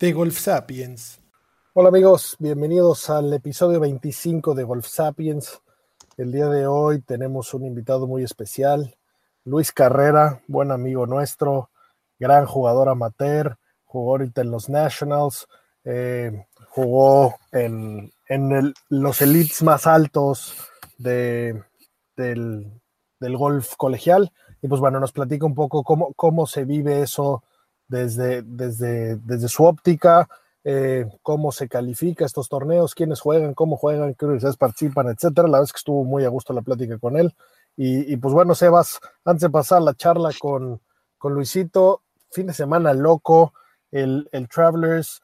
De Golf Sapiens. Hola amigos, bienvenidos al episodio 25 de Golf Sapiens. El día de hoy tenemos un invitado muy especial, Luis Carrera, buen amigo nuestro, gran jugador amateur, jugó ahorita en los Nationals, eh, jugó en, en los elites más altos de, del, del, golf colegial. Y pues bueno, nos platica un poco cómo, cómo se vive eso desde, desde, desde su óptica, eh, cómo se califica estos torneos, quiénes juegan, cómo juegan, qué universidades participan, etcétera. La verdad es que estuvo muy a gusto la plática con él. Y, pues bueno, Sebas, antes de pasar la charla con, con Luisito, fin de semana loco, el, el Travelers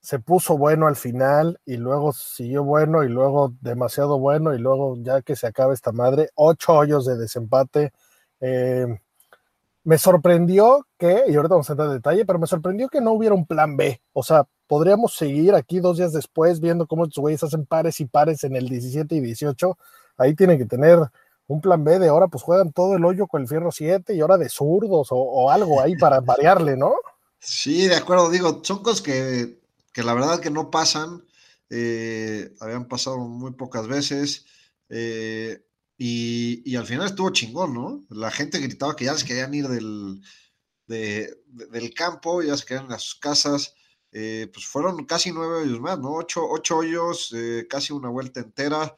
se puso bueno al final y luego siguió bueno y luego demasiado bueno y luego ya que se acaba esta madre, ocho hoyos de desempate. Eh, me sorprendió que, y ahorita vamos a entrar en detalle, pero me sorprendió que no hubiera un plan B. O sea, podríamos seguir aquí dos días después viendo cómo estos güeyes hacen pares y pares en el 17 y 18. Ahí tienen que tener un plan B de ahora, pues juegan todo el hoyo con el fierro 7 y ahora de zurdos o, algo ahí para variarle, ¿no? Sí, de acuerdo, digo, son cosas que, que la verdad que no pasan, eh, habían pasado muy pocas veces, eh, y, al final estuvo chingón, ¿no? La gente gritaba que ya se querían ir del, de, de, del campo, ya se querían a sus casas, eh, pues fueron casi nueve hoyos más, ¿no? Ocho, ocho hoyos, casi una vuelta entera,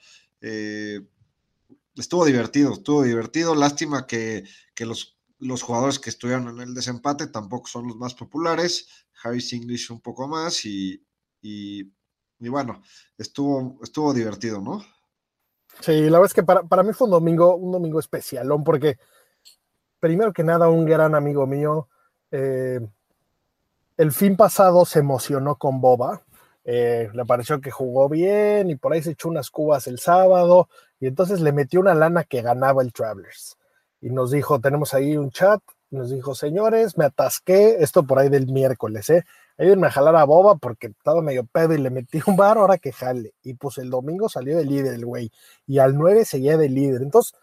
estuvo divertido, estuvo divertido, lástima que, que los los jugadores que estuvieron en el desempate tampoco son los más populares. Harris English un poco más y, y, y, bueno, estuvo, estuvo divertido, ¿no? Sí, la verdad es que para, para mí fue un domingo, un domingo especialón, porque primero que nada, un gran amigo mío, eh, el fin pasado se emocionó con Boba. Eh, le pareció que jugó bien y por ahí se echó unas cubas el sábado y entonces le metió una lana que ganaba el Travelers y nos dijo, tenemos ahí un chat, nos dijo, señores, me atasqué, esto por ahí del miércoles, ¿eh? Ayúdenme a jalar a Boba porque estaba medio pedo y le metí un bar, ahora que jale. Y pues el domingo salió de líder el güey, y al 9 seguía de líder. Entonces,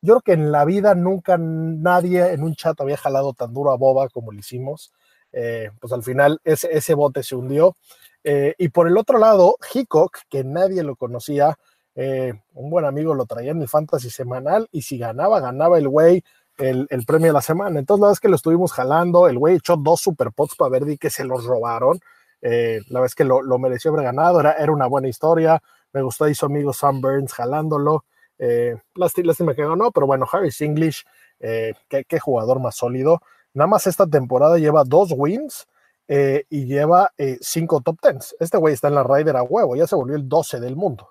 yo creo que en la vida nunca nadie en un chat había jalado tan duro a Boba como lo hicimos. Eh, pues al final ese, bote se hundió. Eh, y por el otro lado, Hickok, que nadie lo conocía, eh, un buen amigo lo traía en el fantasy semanal y si ganaba, ganaba el güey el, el, premio de la semana. Entonces, la verdad que lo estuvimos jalando. El güey echó dos super pots para Verdi que se los robaron. Eh, la verdad es que lo, lo, mereció haber ganado. Era, era una buena historia. Me gustó ahí su amigo Sam Burns jalándolo. Eh, lástima, que ganó, pero bueno, Harris English, eh, qué, qué, jugador más sólido. Nada más esta temporada lleva dos wins eh, y lleva cinco top tens. Este güey está en la Ryder a huevo, ya se volvió el 12 del mundo.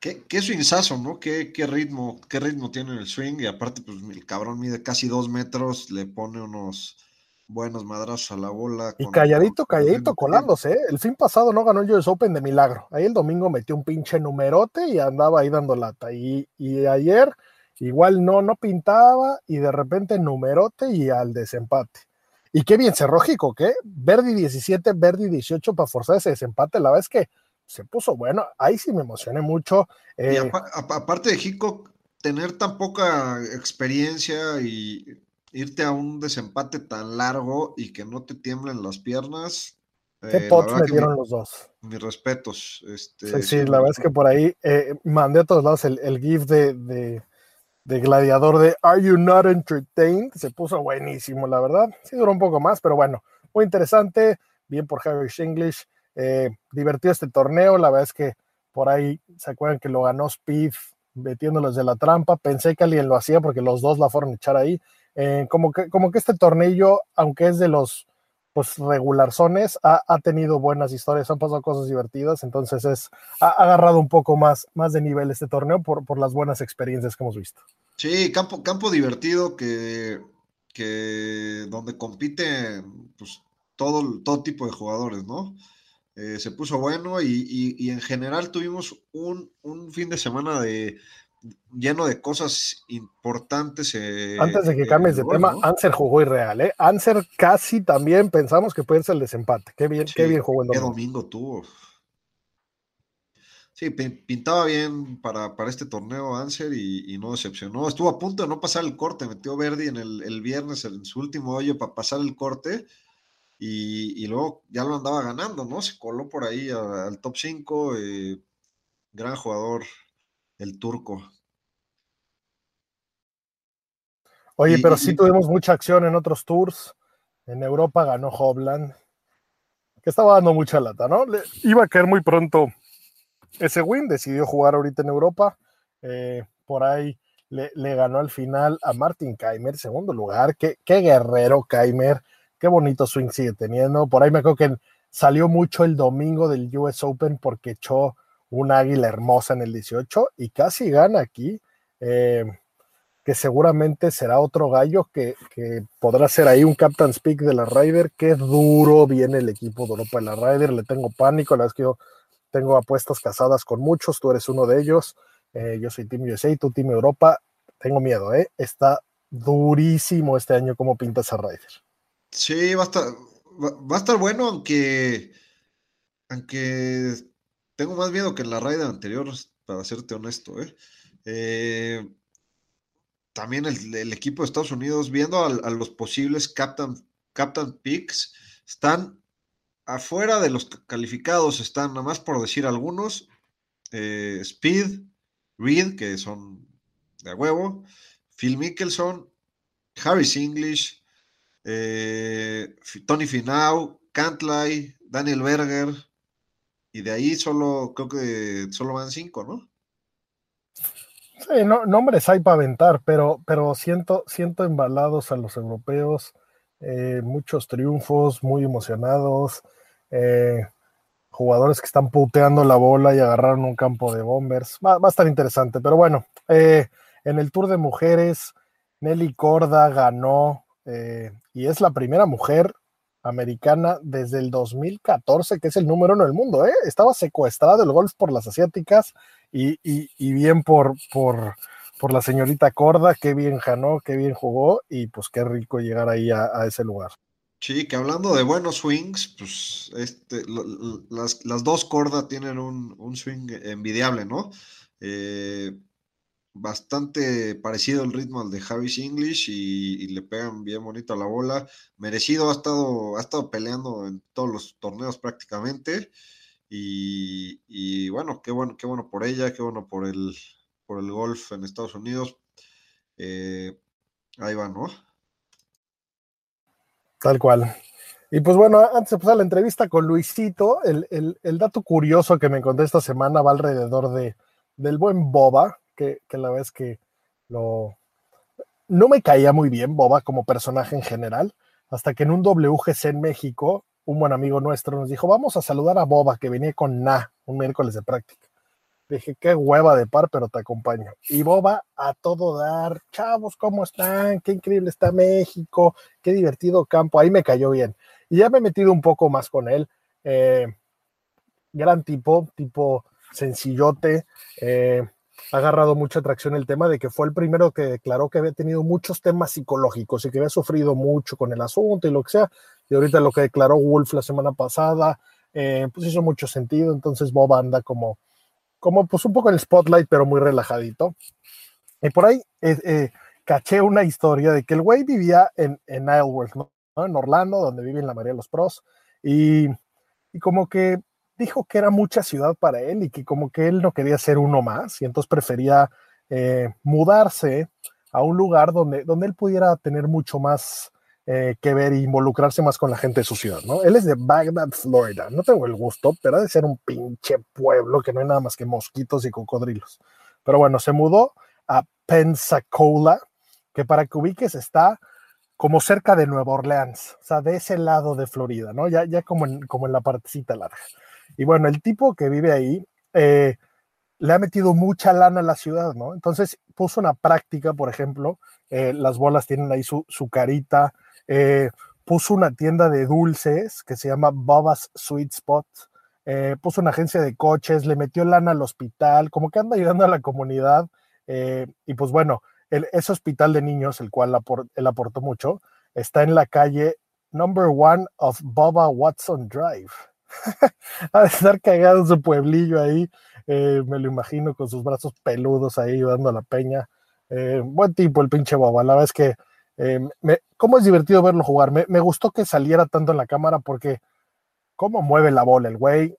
Qué, qué swingazo, ¿no? Qué, qué, ritmo, qué ritmo tiene el swing. Y aparte, pues el cabrón mide casi dos metros, le pone unos buenos madrazos a la bola. Y calladito, calladito, colándose. ¿eh? El fin pasado no ganó el US Open de milagro. Ahí el domingo metió un pinche numerote y andaba ahí dando lata. Y, y ayer igual no, no pintaba y de repente numerote y al desempate. Y qué bien cerró Jico, ¿qué? Verdi 17, Verdi 18 para forzar ese desempate. La verdad es que se puso bueno. Ahí sí me emocioné mucho. Eh, y apa aparte de Hickok, tener tan poca experiencia y irte a un desempate tan largo y que no te tiemblen las piernas. ¿Qué eh, pots metieron mi, los dos? Mis respetos. Este, sí, sí, la verdad es que por ahí eh, mandé a todos lados el, el GIF de, de, de, Gladiador de Are You Not Entertained? Se puso buenísimo, la verdad. Sí, duró un poco más, pero bueno, muy interesante. Bien por Harris English. Eh, divertido este torneo, la verdad es que por ahí se acuerdan que lo ganó Speed metiéndolos de la trampa, pensé que alguien lo hacía porque los dos la fueron a echar ahí, eh, como, que, como que este torneo, aunque es de los pues regularzones, ha, ha, tenido buenas historias, han pasado cosas divertidas, entonces es, ha agarrado un poco más, más de nivel este torneo por, por las buenas experiencias que hemos visto. Sí, campo, campo divertido que, que donde compiten pues, todo, todo tipo de jugadores, ¿no? Eh, se puso bueno y, en general tuvimos un, fin de semana de lleno de cosas importantes. Eh, Antes de que cambies de tema, Anser jugó irreal, ¿eh? Anser casi también pensamos que puede ser el desempate. Qué bien, qué bien jugó el domingo. Qué domingo tuvo. Sí, pintaba bien para, para este torneo Anser y, no decepcionó. Estuvo a punto de no pasar el corte, metió Verdi en el, viernes en su último hoyo para pasar el corte y, luego ya lo andaba ganando, ¿no? Se coló por ahí al top 5, eh, gran jugador el turco. Oye, pero sí tuvimos mucha acción en otros tours. En Europa ganó Hobland, que estaba dando mucha lata, ¿no? Le, iba a caer muy pronto ese win, decidió jugar ahorita en Europa. Eh, por ahí le, ganó al final a Martin Keimer, segundo lugar. Qué, qué guerrero Keimer, qué bonito swing sigue teniendo. Por ahí me acuerdo que salió mucho el domingo del US Open porque echó un águila hermosa en el 18 y casi gana aquí. Eh, que seguramente será otro gallo que, podrá ser ahí un Captain's Peak de la Ryder. Qué duro viene el equipo de Europa de la Ryder. Le tengo pánico. La vez que yo tengo apuestas casadas con muchos, tú eres uno de ellos. Eh, yo soy Team USA, tú Team Europa. Tengo miedo, ¿eh? Está durísimo este año como pinta esa Ryder. Sí, va a estar, va, a estar bueno, aunque, aunque tengo más miedo que en la Ryder anterior, para serte honesto, ¿eh? eh también el, equipo de Estados Unidos, viendo a, los posibles Captain, Captain Picks, están afuera de los calificados están, nada más por decir algunos, eh, Speed, Reed, que son de huevo, Phil Mickelson, Harris English, eh, Tony Finau, Cantlay, Daniel Berger, y de ahí solo, creo que solo van cinco, ¿no? Sí, no, nombres hay para aventar, pero, pero siento, siento embalados a los europeos, eh, muchos triunfos, muy emocionados. Eh, jugadores que están puteando la bola y agarraron un campo de bombers. Va, a estar interesante, pero bueno, en el Tour de Mujeres, Nelly Corda ganó eh, y es la primera mujer americana desde el 2014, que es el número uno del mundo. Estaba secuestrado el golf por las asiáticas y, bien por, por, por, la señorita Corda, qué bien ganó, qué bien jugó y pues qué rico llegar ahí a ese lugar. Sí, que hablando de buenos swings, pues este, las, dos cordas tienen un, swing envidiable, ¿no? Eh, bastante parecido el ritmo al de Harris English y, le pegan bien bonito a la bola. Merecido ha estado, ha estado peleando en todos los torneos prácticamente. Y, bueno, qué bueno, qué bueno por ella, qué bueno por el, por el golf en Estados Unidos. Eh, ahí va, ¿no? Tal cual. Y pues bueno, antes de pasar la entrevista con Luisito, el, dato curioso que me encontré esta semana va alrededor de, del buen Boba, que, la vez que lo... No me caía muy bien Boba como personaje en general, hasta que en un WGC en México, un buen amigo nuestro nos dijo, vamos a saludar a Boba, que venía con Na, un miércoles de práctica. Dije, qué hueva de par, pero te acompaño. Y Boba a todo dar, chavos, ¿cómo están? Qué increíble está México, qué divertido campo. Ahí me cayó bien. Y ya me he metido un poco más con él. Eh, gran tipo, tipo sencillote. Eh, ha agarrado mucha atracción el tema de que fue el primero que declaró que había tenido muchos temas psicológicos y que había sufrido mucho con el asunto y lo que sea. Y ahorita lo que declaró Wolf la semana pasada, eh, pues hizo mucho sentido. Entonces Boba anda como como pues un poco en el spotlight, pero muy relajadito. Y por ahí eh, eh, caché una historia de que el güey vivía en, en Isleworth, ¿no? En Orlando, donde viven la mayoría de los pros, y, y, como que dijo que era mucha ciudad para él y que como que él no quería ser uno más, y entonces prefería eh, mudarse a un lugar donde, donde él pudiera tener mucho más eh, que ver e involucrarse más con la gente de su ciudad, ¿no? Él es de Bagdad, Florida. No tengo el gusto, pero ha de ser un pinche pueblo que no hay nada más que mosquitos y cocodrilos. Pero bueno, se mudó a Pensacola, que para que ubiques está como cerca de Nueva Orleans, o sea, de ese lado de Florida, ¿no? Ya, ya como, en, como en la partecita larga. Y bueno, el tipo que vive ahí eh, le ha metido mucha lana a la ciudad, ¿no? Entonces puso una práctica, por ejemplo, eh, las bolas tienen ahí su, su carita, eh, puso una tienda de dulces que se llama Bob's Sweet Spot, puso una agencia de coches, le metió lana al hospital, como que anda ayudando a la comunidad. y pues bueno, ese hospital de niños, el cual él aportó mucho, está en la calle number one of Boba Watson Drive. a estar cagado en su pueblillo ahí, eh, me lo imagino con sus brazos peludos ahí dando la peña. Eh, buen tipo el pinche Boba, la verdad es que eh, me, cómo es divertido verlo jugar. Me, me, gustó que saliera tanto en la cámara porque cómo mueve la bola el güey.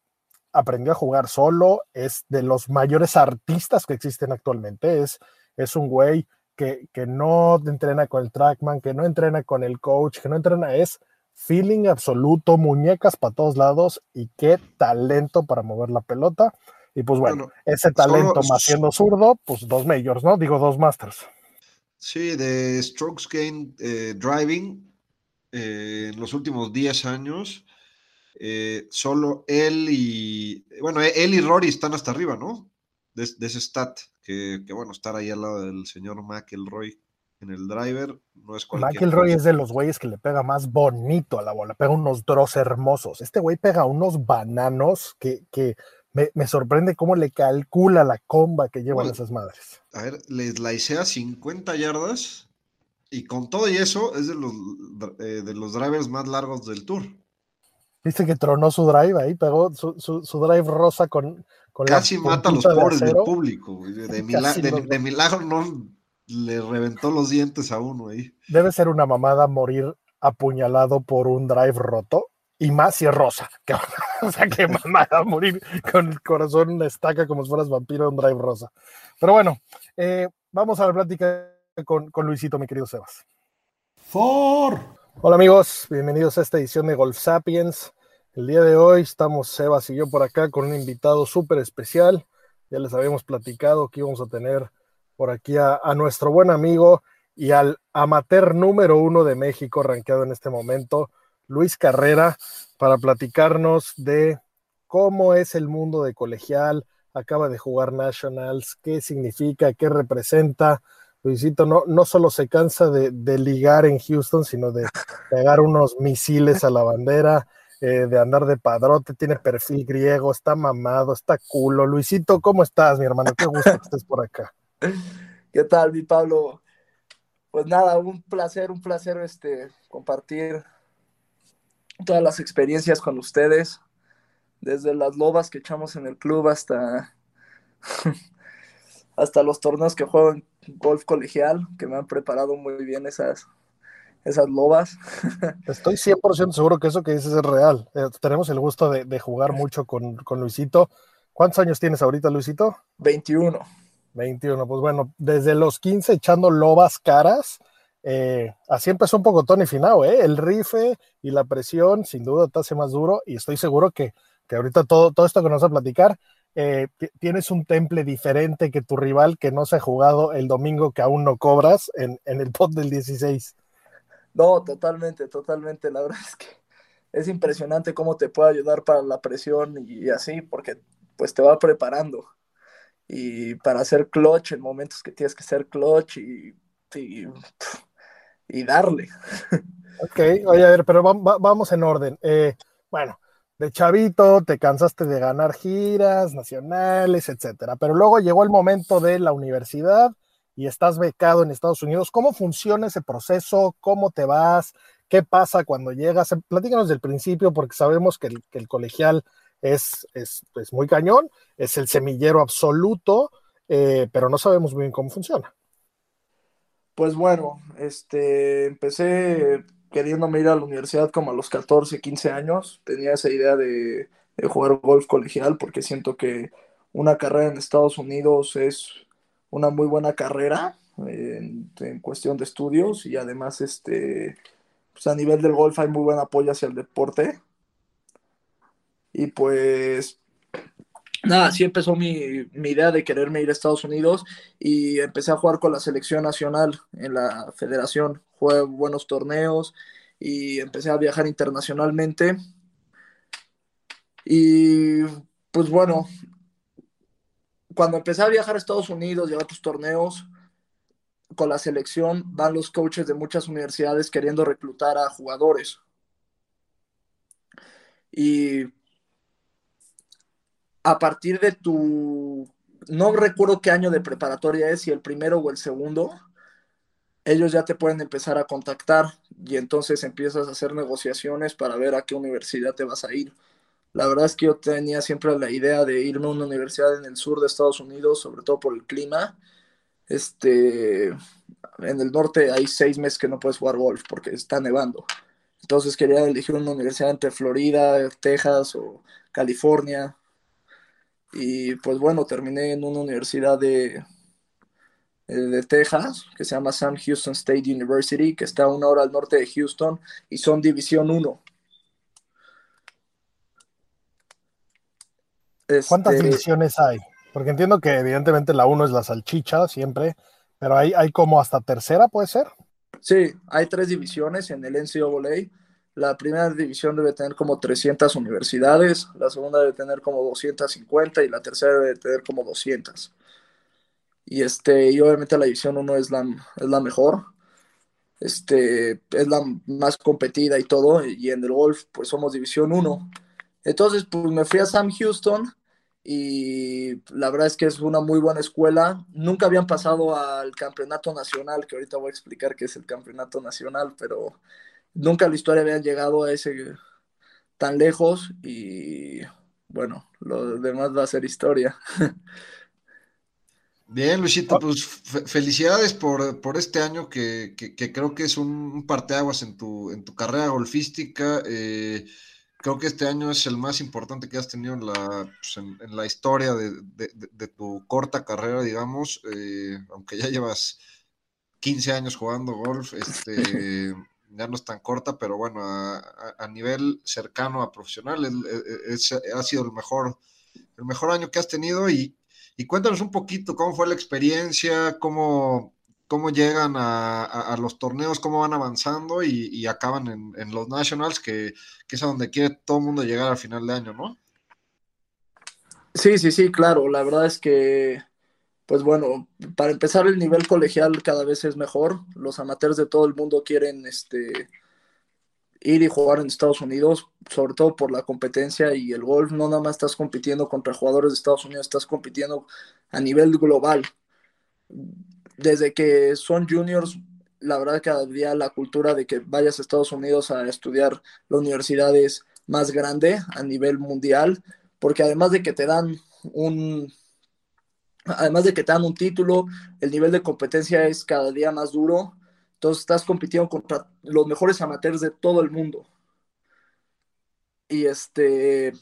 Aprendió a jugar solo, es de los mayores artistas que existen actualmente. Es, es un güey que, que no entrena con el trackman, que no entrena con el coach, que no entrena, es feeling absoluto, muñecas para todos lados y qué talento para mover la pelota. Y pues bueno, ese talento más siendo zurdo, pues dos majors, ¿no? Digo, dos masters. Sí, de strokes gain eh, driving eh, en los últimos 10 años, eh, solo él y, bueno, él y Rory están hasta arriba, ¿no? De, ese stat, que, que, bueno, estar ahí al lado del señor McElroy en el driver no es cualquier McElroy es de los güeyes que le pega más bonito a la bola, pega unos draws hermosos. Este güey pega unos bananos que, que me, me, sorprende cómo le calcula la comba que llevan esas madres. A ver, le laicea 50 yardas y con todo y eso es de los, eh, de los drivers más largos del tour. Viste que tronó su drive ahí, pegó su, su, su drive rosa con, con Casi mata a los pobres del público. De, de, de milagro no le reventó los dientes a uno ahí. Debe ser una mamada morir apuñalado por un drive roto. Y más si es rosa. o sea, que mamada morir con el corazón una estaca como si fueras vampiro un drive rosa. Pero bueno, eh, vamos a la plática con, con, Luisito, mi querido Sebas. For. Hola amigos, bienvenidos a esta edición de Golf Sapiens. El día de hoy estamos Sebas y yo por acá con un invitado súper especial. Ya les habíamos platicado que íbamos a tener por aquí a, nuestro buen amigo y al amateur número uno de México, rankeado en este momento, Luis Carrera, para platicarnos de cómo es el mundo de colegial, acaba de jugar Nationals, qué significa, qué representa. Luisito no, no solo se cansa de, de ligar en Houston, sino de pegar unos misiles a la bandera, eh, de andar de padrote, tiene perfil griego, está mamado, está culo. Luisito, ¿cómo estás, mi hermano? Qué gusto que estés por acá. ¿Qué tal, mi Pablo? Pues nada, un placer, un placer este, compartir todas las experiencias con ustedes, desde las lobas que echamos en el club hasta, hasta los torneos que juego en golf colegial, que me han preparado muy bien esas, esas lobas. Estoy 100% seguro que eso que dices es real. Eh, tenemos el gusto de, de jugar mucho con, con Luisito. ¿Cuántos años tienes ahorita, Luisito? 21. 21, pues bueno, desde los 15 echando lobas caras. Eh, así empezó un poco Tony Finao, ¿eh? El rife y la presión sin duda te hace más duro y estoy seguro que, que ahorita todo, todo esto que nos va a platicar, eh, tienes un temple diferente que tu rival que no se ha jugado el domingo que aún no cobras en, en el pot del 16. No, totalmente, totalmente. La verdad es que es impresionante cómo te puede ayudar para la presión y así, porque pues te va preparando y para hacer clutch en momentos que tienes que ser clutch y, y, y darle. Ok, oye, a ver, pero vamos en orden. Eh, bueno, de chavito te cansaste de ganar giras nacionales, etcétera, pero luego llegó el momento de la universidad y estás becado en Estados Unidos. ¿Cómo funciona ese proceso? ¿Cómo te vas? ¿Qué pasa cuando llegas? Platícanos del principio, porque sabemos que el, que el colegial es, es, muy cañón, es el semillero absoluto, eh, pero no sabemos muy bien cómo funciona. Pues bueno, este, empecé queriéndome ir a la universidad como a los 14, 15 años. Tenía esa idea de, de jugar golf colegial porque siento que una carrera en Estados Unidos es una muy buena carrera en, en, cuestión de estudios y además este pues a nivel del golf hay muy buen apoyo hacia el deporte y pues nada, así empezó mi, idea de quererme ir a Estados Unidos y empecé a jugar con la selección nacional en la federación. Jugué buenos torneos y empecé a viajar internacionalmente. Y pues bueno, cuando empecé a viajar a Estados Unidos, llevar tus torneos, con la selección van los coaches de muchas universidades queriendo reclutar a jugadores. Y a partir de tu, no recuerdo qué año de preparatoria es, si el primero o el segundo, ellos ya te pueden empezar a contactar y entonces empiezas a hacer negociaciones para ver a qué universidad te vas a ir. La verdad es que yo tenía siempre la idea de irme a una universidad en el sur de Estados Unidos, sobre todo por el clima. Este, en el norte hay seis meses que no puedes jugar golf porque está nevando. Entonces quería elegir una universidad entre Florida, Texas o California. Y pues bueno, terminé en una universidad de, de Texas, que se llama Sam Houston State University, que está a una hora al norte de Houston y son División 1. ¿Cuántas Este, divisiones hay? Porque entiendo que evidentemente la 1 es la salchicha siempre, pero hay, hay como hasta tercera, ¿puede ser? Sí, hay tres divisiones en el NCAA. La primera división debe tener como 300 universidades, la segunda debe tener como 250 y la tercera debe tener como 200. Y, este, y obviamente la división 1 es la, es la mejor, este, es la más competida y todo, y en el golf pues somos división 1. Entonces pues me fui a Sam Houston y la verdad es que es una muy buena escuela. Nunca habían pasado al campeonato nacional, que ahorita voy a explicar qué es el campeonato nacional, pero nunca en la historia habían llegado a ese tan lejos y bueno, lo demás va a ser historia. Bien, Luisito, pues fe- felicidades por, por este año que, que- que creo que es un, un parteaguas en tu, en tu carrera golfística. Eh, creo que este año es el más importante que has tenido en la, pues, en, en la historia de, de- de- de tu corta carrera, digamos, eh, aunque ya llevas 15 años jugando golf, este, ya no es tan corta, pero bueno, a, nivel cercano a profesional, es- es- ha sido el mejor, el mejor año que has tenido y, cuéntanos un poquito cómo fue la experiencia, cómo, cómo llegan a, los torneos, cómo van avanzando y, y acaban en, en los Nationals, que, que es a donde quiere todo el mundo llegar al final de año, ¿no? Sí, sí, sí, claro. La verdad es que, pues bueno, para empezar el nivel colegial cada vez es mejor. Los amateurs de todo el mundo quieren este, ir y jugar en Estados Unidos, sobre todo por la competencia y el golf. No nada más estás compitiendo contra jugadores de Estados Unidos, estás compitiendo a nivel global. Desde que son juniors, la verdad que había la cultura de que vayas a Estados Unidos a estudiar la universidad es más grande a nivel mundial, porque además de que te dan un, además de que te dan un título, el nivel de competencia es cada día más duro. Entonces estás compitiendo contra los mejores amateurs de todo el mundo. Y este,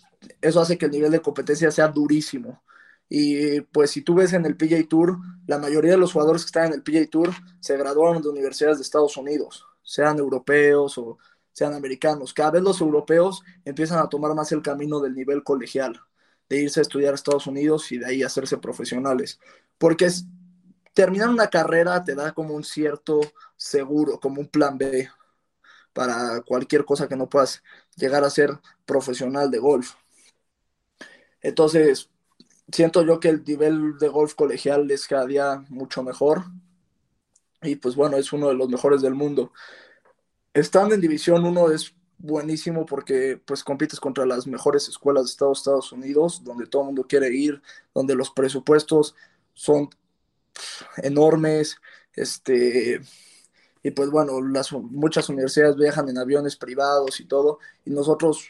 eso hace que el nivel de competencia sea durísimo. Y pues si tú ves en el PGA Tour, la mayoría de los jugadores que están en el PGA Tour se graduaron de universidades de Estados Unidos, sean europeos o sean americanos. Cada vez los europeos empiezan a tomar más el camino del nivel colegial, de irse a estudiar a Estados Unidos y de ahí hacerse profesionales. Porque terminar una carrera te da como un cierto seguro, como un plan B para cualquier cosa que no puedas llegar a ser profesional de golf. Entonces, siento yo que el nivel de golf colegial es cada día mucho mejor y pues bueno, es uno de los mejores del mundo. Estando en División 1 es buenísimo porque pues compites contra las mejores escuelas de Estados, Unidos, donde todo el mundo quiere ir, donde los presupuestos son enormes, este, y pues bueno, las, muchas universidades viajan en aviones privados y todo, y nosotros,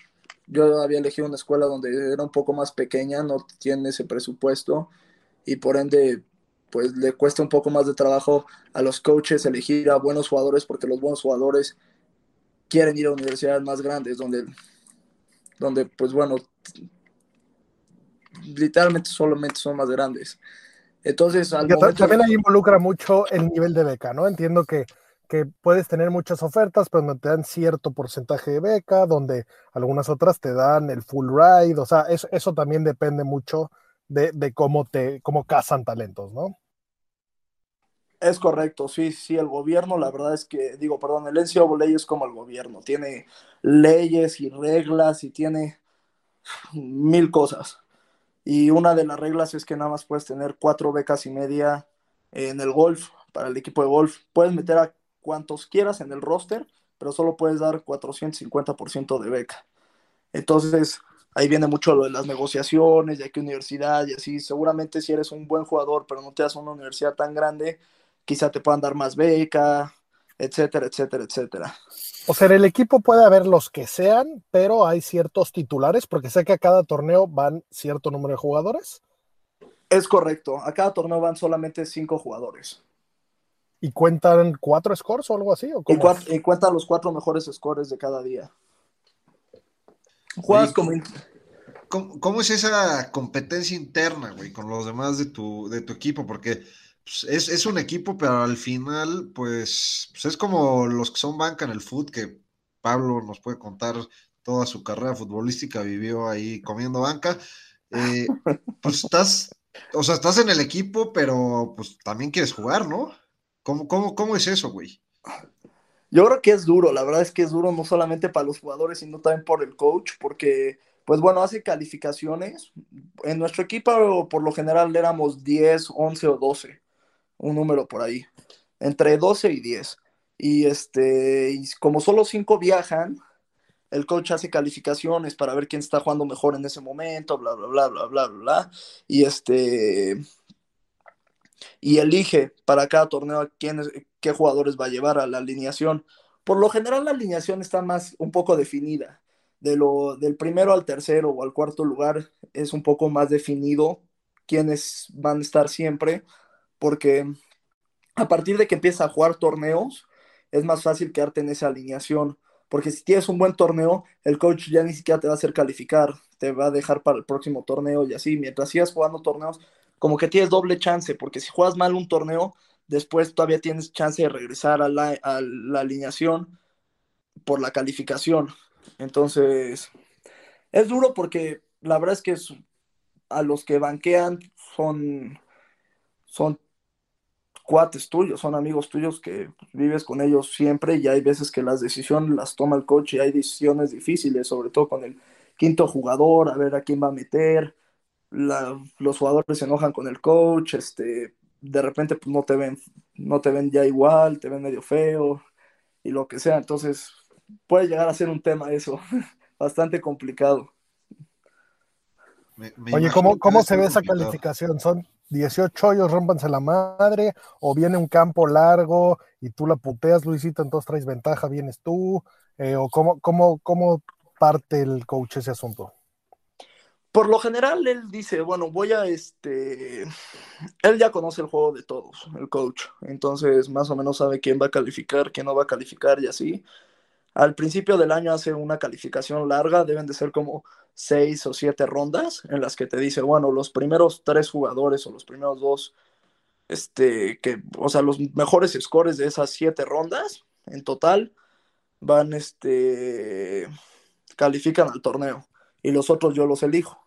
yo había elegido una escuela donde era un poco más pequeña, no tiene ese presupuesto, y por ende, pues le cuesta un poco más de trabajo a los coaches elegir a buenos jugadores, porque los buenos jugadores quieren ir a universidades más grandes, donde, donde pues bueno, literalmente solamente son más grandes. Entonces, al momento también ahí involucra mucho el nivel de beca, ¿no? Entiendo que, que puedes tener muchas ofertas, pero no te dan cierto porcentaje de beca, donde algunas otras te dan el full ride, o sea, eso, eso también depende mucho de, de cómo te, cómo cazan talentos, ¿no? Es correcto, sí, sí, el gobierno, la verdad es que, digo, perdón, el NCAA es como el gobierno, tiene leyes y reglas y tiene mil cosas. Y una de las reglas es que nada más puedes tener cuatro becas y media en el golf para el equipo de golf. Puedes meter a cuantos quieras en el roster, pero solo puedes dar 450% de beca. Entonces, ahí viene mucho lo de las negociaciones, de qué universidad y así. Seguramente si eres un buen jugador, pero no te das una universidad tan grande, quizá te puedan dar más beca, etcétera, etcétera, etcétera. O sea, el equipo puede haber los que sean, pero hay ciertos titulares, porque sé que a cada torneo van cierto número de jugadores. Es correcto, a cada torneo van solamente cinco jugadores. ¿Y cuentan cuatro scores o algo así? ¿o y, y, cuentan los cuatro mejores scores de cada día. Juegas como... ¿Cómo, ¿Cómo, es esa competencia interna, güey, con los demás de tu, de tu equipo? Porque pues, es, es, un equipo, pero al final, pues, pues, es como los que son banca en el foot, que Pablo nos puede contar toda su carrera futbolística, vivió ahí comiendo banca. Eh, pues estás, o sea, estás en el equipo, pero pues también quieres jugar, ¿no? ¿Cómo, cómo, cómo es eso, güey? Yo creo que es duro, la verdad es que es duro no solamente para los jugadores, sino también por el coach, porque, pues bueno, hace calificaciones. En nuestro equipo, por lo general, éramos 10, 11 o 12 un número por ahí, entre 12 y 10. Y este, como solo 5 viajan, el coach hace calificaciones para ver quién está jugando mejor en ese momento, bla, bla, bla, bla, bla, bla, y este, y elige para cada torneo quién, qué jugadores va a llevar a la alineación. Por lo general la alineación está más, un poco definida. De lo, del primero al tercero o al cuarto lugar es un poco más definido quiénes van a estar siempre porque a partir de que empiezas a jugar torneos, es más fácil quedarte en esa alineación. Porque si tienes un buen torneo, el coach ya ni siquiera te va a hacer calificar, te va a dejar para el próximo torneo y así. Mientras sigas jugando torneos, como que tienes doble chance, porque si juegas mal un torneo, después todavía tienes chance de regresar a la, a la alineación por la calificación. Entonces, es duro porque la verdad es que a los que banquean son, son cuates tuyos, son amigos tuyos que vives con ellos siempre y hay veces que las decisiones las toma el coach y hay decisiones difíciles, sobre todo con el quinto jugador, a ver a quién va a meter, los jugadores se enojan con el coach, este, de repente pues, no te ven, no te ven ya igual, te ven medio feo y lo que sea, entonces puede llegar a ser un tema eso, bastante complicado. Oye, ¿cómo, cómo se ve esa calificación? ¿Son 18 hoyos, rompanse la madre, o viene un campo largo y tú la puteas, Luisito, entonces traes ventaja, vienes tú, eh, o cómo, cómo, cómo parte el coach ese asunto. Por lo general, él dice, bueno, voy a este. Él ya conoce el juego de todos, el coach. Entonces, más o menos sabe quién va a calificar, quién no va a calificar y así. Al principio del año hace una calificación larga, deben de ser como seis o siete rondas en las que te dice, bueno, los primeros tres jugadores o los primeros dos, este, que, o sea, los mejores scores de esas siete rondas en total van, este, califican al torneo y los otros yo los elijo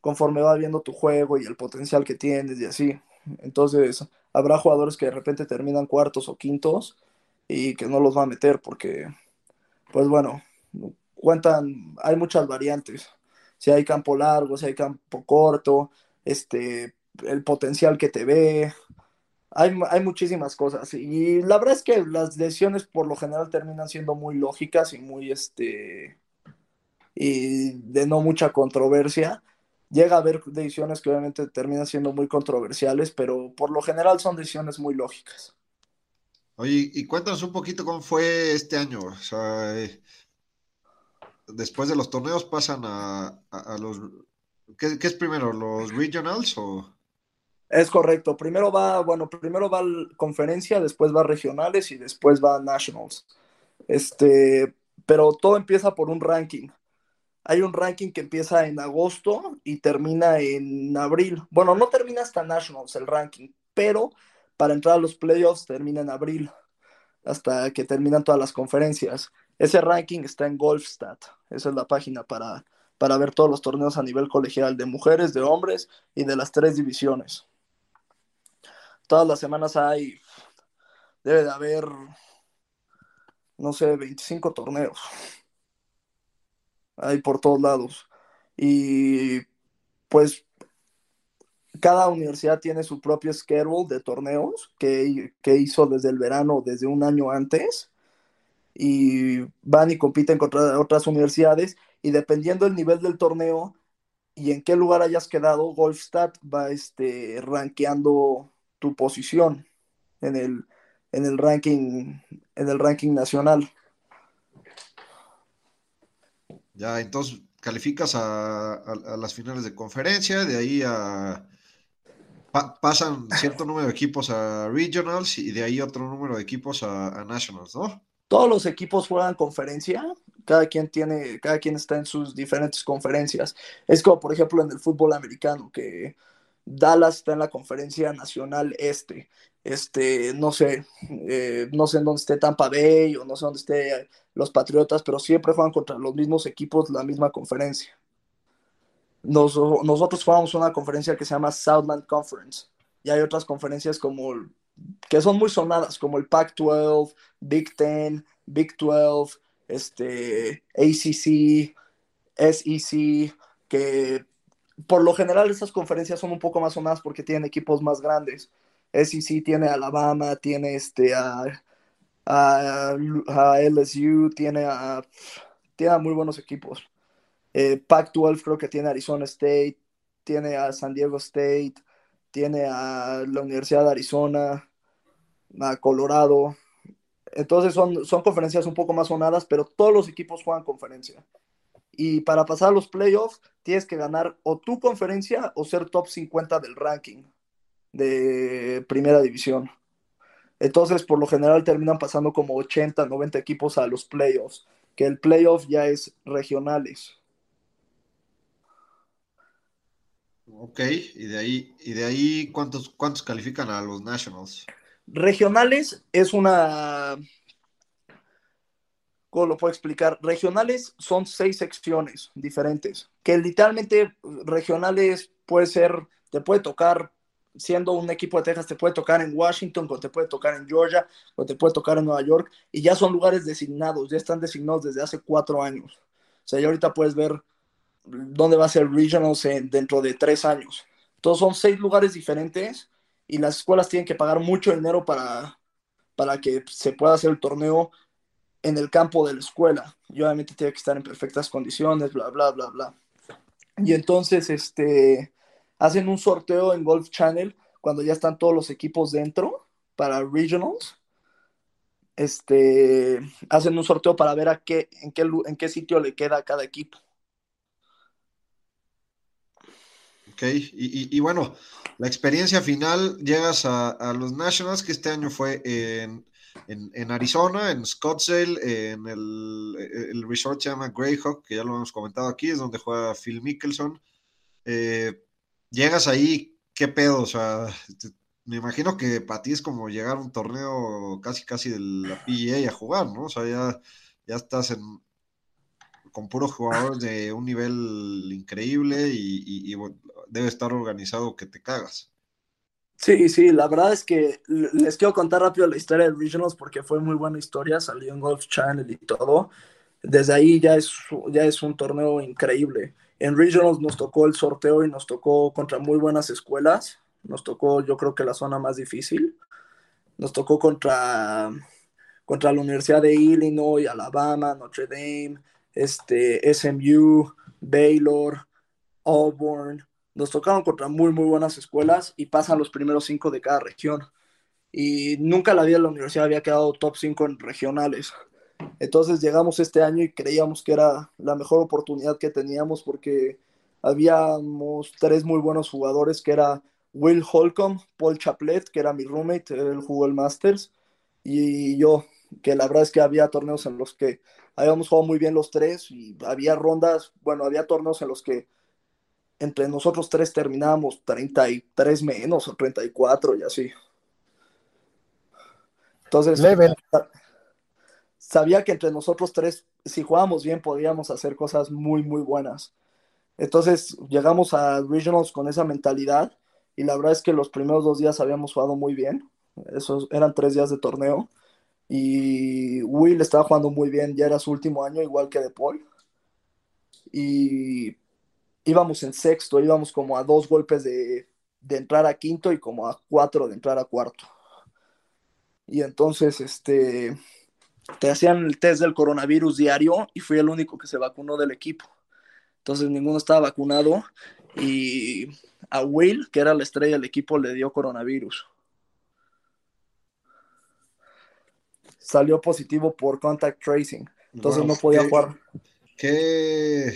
conforme va viendo tu juego y el potencial que tienes y así. Entonces, habrá jugadores que de repente terminan cuartos o quintos y que no los va a meter porque, pues bueno, cuentan, hay muchas variantes. Si hay campo largo, si hay campo corto, este, el potencial que te ve. Hay, hay muchísimas cosas. Y la verdad es que las decisiones por lo general terminan siendo muy lógicas y muy este y de no mucha controversia. Llega a haber decisiones que obviamente terminan siendo muy controversiales, pero por lo general son decisiones muy lógicas. Oye, y cuéntanos un poquito cómo fue este año. O sea, eh, después de los torneos pasan a, los... ¿qué, es primero? ¿Los regionals o...? Es correcto. Primero va, bueno, primero va conferencia, después va regionales y después va nationals. Este, pero todo empieza por un ranking. Hay un ranking que empieza en agosto y termina en abril. Bueno, no termina hasta nationals el ranking, pero para entrar a los playoffs termina en abril, hasta que terminan todas las conferencias. Ese ranking está en Golfstat. Esa es la página para, para ver todos los torneos a nivel colegial de mujeres, de hombres y de las tres divisiones. Todas las semanas hay, debe de haber, no sé, 25 torneos. Hay por todos lados. Y pues cada universidad tiene su propio schedule de torneos que, que hizo desde el verano, desde un año antes, y van y compiten contra otras universidades, y dependiendo del nivel del torneo y en qué lugar hayas quedado, Golfstat va este, rankeando tu posición en el, en el ranking en el ranking nacional. Ya, entonces calificas a, a, las finales de conferencia, de ahí a pasan cierto número de equipos a regionals y de ahí otro número de equipos a, nationals, ¿no? Todos los equipos juegan conferencia, cada quien tiene, cada quien está en sus diferentes conferencias. Es como por ejemplo en el fútbol americano, que Dallas está en la conferencia nacional este. Este, no sé, eh, no sé en dónde esté Tampa Bay o no sé dónde esté los Patriotas, pero siempre juegan contra los mismos equipos la misma conferencia. Nos, nosotros jugamos una conferencia que se llama Southland Conference y hay otras conferencias como que son muy sonadas como el Pac-12, Big Ten, Big 12, este, ACC, SEC, que por lo general estas conferencias son un poco más sonadas porque tienen equipos más grandes. SEC tiene a Alabama, tiene este a, a, LSU, tiene a, tiene muy buenos equipos. Eh, Pac-12 creo que tiene Arizona State, tiene a San Diego State, tiene a la Universidad de Arizona, a Colorado. Entonces son, son conferencias un poco más sonadas, pero todos los equipos juegan conferencia. Y para pasar a los playoffs, tienes que ganar o tu conferencia o ser top 50 del ranking de primera división. Entonces, por lo general, terminan pasando como 80, 90 equipos a los playoffs, que el playoff ya es regionales. Ok, y de ahí, y de ahí ¿cuántos, ¿cuántos califican a los Nationals? Regionales es una ¿Cómo lo puedo explicar? Regionales son seis secciones diferentes, que literalmente regionales puede ser, te puede tocar, siendo un equipo de Texas, te puede tocar en Washington, o te puede tocar en Georgia, o te puede tocar en Nueva York, y ya son lugares designados, ya están designados desde hace cuatro años. O sea, ya ahorita puedes ver dónde va a ser Regionals dentro de tres años. Entonces son seis lugares diferentes y las escuelas tienen que pagar mucho dinero para, para que se pueda hacer el torneo en el campo de la escuela. Y obviamente tiene que estar en perfectas condiciones, bla, bla, bla, bla. Y entonces, este, hacen un sorteo en Golf Channel cuando ya están todos los equipos dentro para regionals. Este, hacen un sorteo para ver a qué, en, qué, en qué sitio le queda a cada equipo. Ok, y, y, bueno, la experiencia final, llegas a, a, los Nationals, que este año fue en en, Arizona, en Scottsdale, en el, resort se llama Greyhawk, que ya lo hemos comentado aquí, es donde juega Phil Mickelson. Eh, llegas ahí, ¿qué pedo? O sea, me imagino que para ti es como llegar a un torneo casi casi de la PGA a jugar, ¿no? O sea, ya, ya estás en, con puros jugadores de un nivel increíble y debe estar organizado que te cagas. Sí, sí, la verdad es que les quiero contar rápido la historia de Regionals porque fue muy buena historia, salió en Golf Channel y todo. Desde ahí ya es, ya es un torneo increíble. En Regionals nos tocó el sorteo y nos tocó contra muy buenas escuelas. Nos tocó, yo creo que la zona más difícil. Nos tocó contra, contra la Universidad de Illinois, Alabama, Notre Dame, este, SMU, Baylor, Auburn, nos tocaron contra muy, muy buenas escuelas y pasan los primeros cinco de cada región. Y nunca la vida de la universidad había quedado top 5 en regionales. Entonces llegamos este año y creíamos que era la mejor oportunidad que teníamos porque habíamos tres muy buenos jugadores que era Will Holcomb, Paul Chaplet, que era mi roommate, él jugó el Masters, y yo, que la verdad es que había torneos en los que habíamos jugado muy bien los tres y había rondas, bueno, había torneos en los que entre nosotros tres terminábamos 33 menos o 34 y así. Entonces, sabía que entre nosotros tres, si jugábamos bien, podíamos hacer cosas muy, muy buenas. Entonces, llegamos a Regionals con esa mentalidad y la verdad es que los primeros dos días habíamos jugado muy bien. Esos eran tres días de torneo y Will estaba jugando muy bien, ya era su último año, igual que De Paul. Y íbamos en sexto, íbamos como a dos golpes de, de entrar a quinto y como a cuatro de entrar a cuarto. Y entonces, este, te hacían el test del coronavirus diario y fui el único que se vacunó del equipo. Entonces ninguno estaba vacunado y a Will, que era la estrella del equipo, le dio coronavirus. Salió positivo por contact tracing, entonces Wow, no podía qué- jugar. Qué,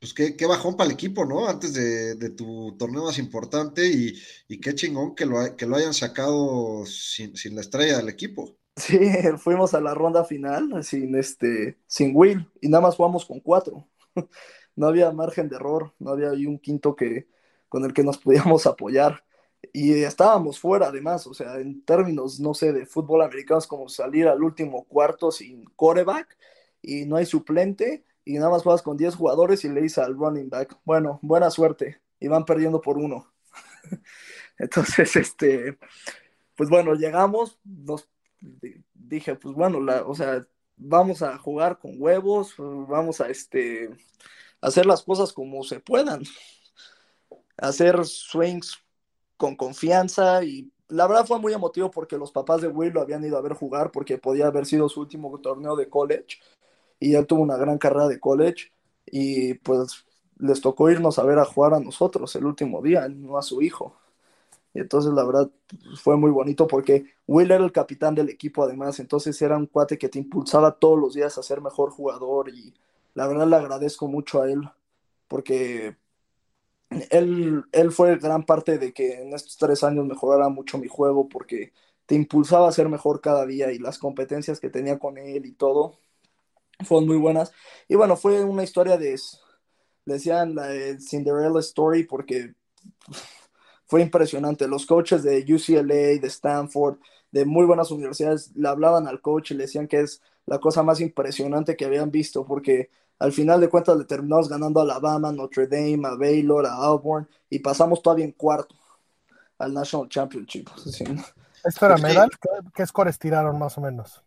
pues qué, qué bajón para el equipo, ¿no? Antes de, de tu torneo más importante y, y qué chingón que lo, que lo hayan sacado sin, sin la estrella del equipo. Sí, fuimos a la ronda final sin este, sin Will y nada más jugamos con cuatro. No había margen de error, no había un quinto que con el que nos podíamos apoyar. Y estábamos fuera además, o sea, en términos, no sé, de fútbol americano es como salir al último cuarto sin coreback y no hay suplente y nada más juegas con 10 jugadores y le dices al running back, bueno, buena suerte y van perdiendo por uno. Entonces, este, pues bueno, llegamos, nos dije, pues bueno, la, o sea, vamos a jugar con huevos, vamos a este, hacer las cosas como se puedan, hacer swings con confianza y la verdad fue muy emotivo porque los papás de Will lo habían ido a ver jugar porque podía haber sido su último torneo de college y él tuvo una gran carrera de college y pues les tocó irnos a ver a jugar a nosotros el último día, no a su hijo. Y entonces la verdad fue muy bonito porque Will era el capitán del equipo además, entonces era un cuate que te impulsaba todos los días a ser mejor jugador y la verdad le agradezco mucho a él porque él, él fue gran parte de que en estos tres años mejorara mucho mi juego porque te impulsaba a ser mejor cada día y las competencias que tenía con él y todo fueron muy buenas. Y bueno, fue una historia de, le decían la de Cinderella Story porque fue impresionante. Los coaches de UCLA, de Stanford, de muy buenas universidades, le hablaban al coach y le decían que es la cosa más impresionante que habían visto, porque al final de cuentas le terminamos ganando a Alabama, Notre Dame, a Baylor, a Auburn, y pasamos todavía en cuarto al National Championship. Sí. ¿Esto era Ok. medal? ¿Qué, qué scores tiraron más o menos?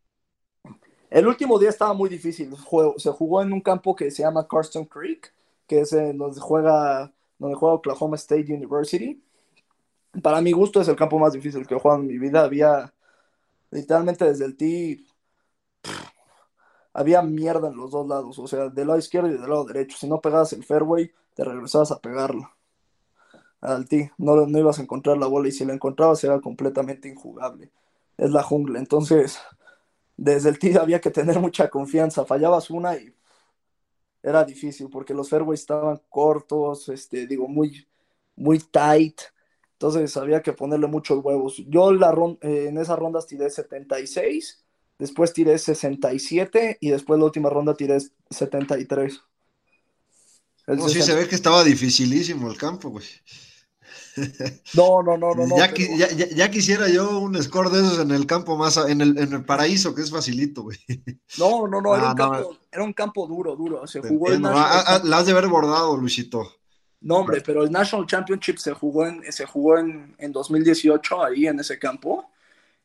El último día estaba muy difícil. Se jugó en un campo que se llama Carston Creek, que es donde juega, donde juega Oklahoma State University. Para mi gusto es el campo más difícil que he jugado en mi vida. Había literalmente desde el tee había mierda en los dos lados, o sea, del lado izquierdo y del lado derecho. Si no pegabas el fairway, te regresabas a pegarlo al tee. No, no ibas a encontrar la bola y si la encontrabas era completamente injugable. Es la jungla. Entonces, desde el tee había que tener mucha confianza. Fallabas una y era difícil porque los fairways estaban cortos, este, digo, muy, muy tight. Entonces había que ponerle muchos huevos. Yo la eh, en esas rondas tiré 76, después tiré 67 y después la última ronda tiré 73. El No, sí 60 se ve que estaba dificilísimo el campo, güey. No, no, no, no, no. ya, pero- ya, ya- ya quisiera yo un score de esos en el campo más, en el, en el paraíso, que es facilito, güey. No, no, no, era, Ah, un no. campo, era un campo duro, duro. Se jugó el entiendo. National Ah, ah, la has de haber bordado, Luisito. No, hombre, pero el National Championship se jugó en, se jugó en, en 2018 ahí en ese campo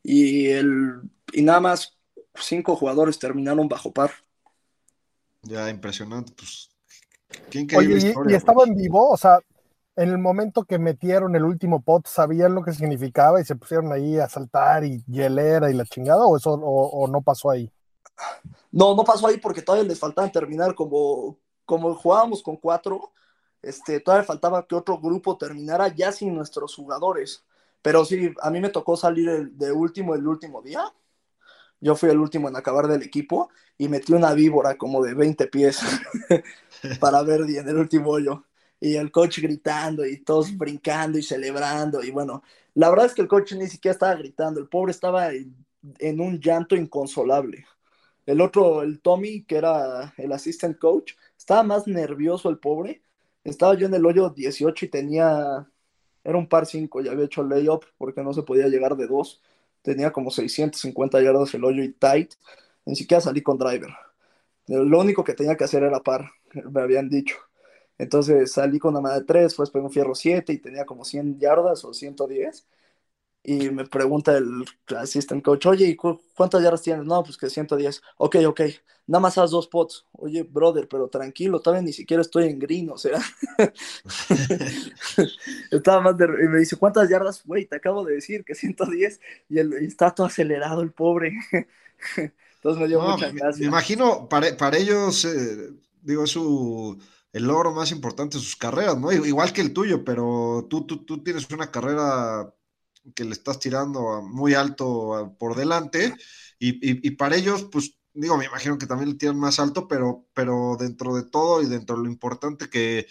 y, el, y nada más cinco jugadores terminaron bajo par. Ya, impresionante, pues. Qué increíble Oye, ¿y- historia. ¿y, estaba en vivo? O sea, en el momento que metieron el último pot, ¿sabían lo que significaba y se pusieron ahí a saltar y hielera y la chingada? ¿O eso o, o no pasó ahí? No, no pasó ahí porque todavía les faltaba terminar como, como jugábamos con cuatro, este, todavía faltaba que otro grupo terminara ya sin nuestros jugadores. Pero sí, a mí me tocó salir el, de último el último día. Yo fui el último en acabar del equipo y metí una víbora como de 20 pies para Verdi en el último hoyo. Y el coach gritando y todos brincando y celebrando. Y bueno, la verdad es que el coach ni siquiera estaba gritando. El pobre estaba en, en un llanto inconsolable. El otro, el Tommy, que era el assistant coach, estaba más nervioso el pobre. Estaba yo en el hoyo 18 y tenía, era un par 5, ya había hecho layup porque no se podía llegar de dos. Tenía como 650 yardas el hoyo y tight. Ni siquiera salí con driver. Lo único que tenía que hacer era par, me habían dicho. Entonces salí con una madre de 3, después pegué un fierro 7 y tenía como 100 yardas o 110. y me pregunta el assistant coach, oye, ¿y cuántas yardas tienes? No, pues que 110. Ok, ok, nada más haz dos pots. Oye, brother, pero tranquilo, todavía ni siquiera estoy en green, o sea. Estaba más de... Y me dice, ¿cuántas yardas? Güey, te acabo de decir que 110 y, el, está todo acelerado el pobre. Entonces me dio mucha gracia. Me imagino, para, para ellos, eh, digo, su el logro más importante de sus carreras, ¿no? Igual que el tuyo, pero tú, tú, tú tienes una carrera que le estás tirando muy alto por delante y, para ellos, pues digo, me imagino que también le tiran más alto, pero, pero dentro de todo y dentro de lo importante que,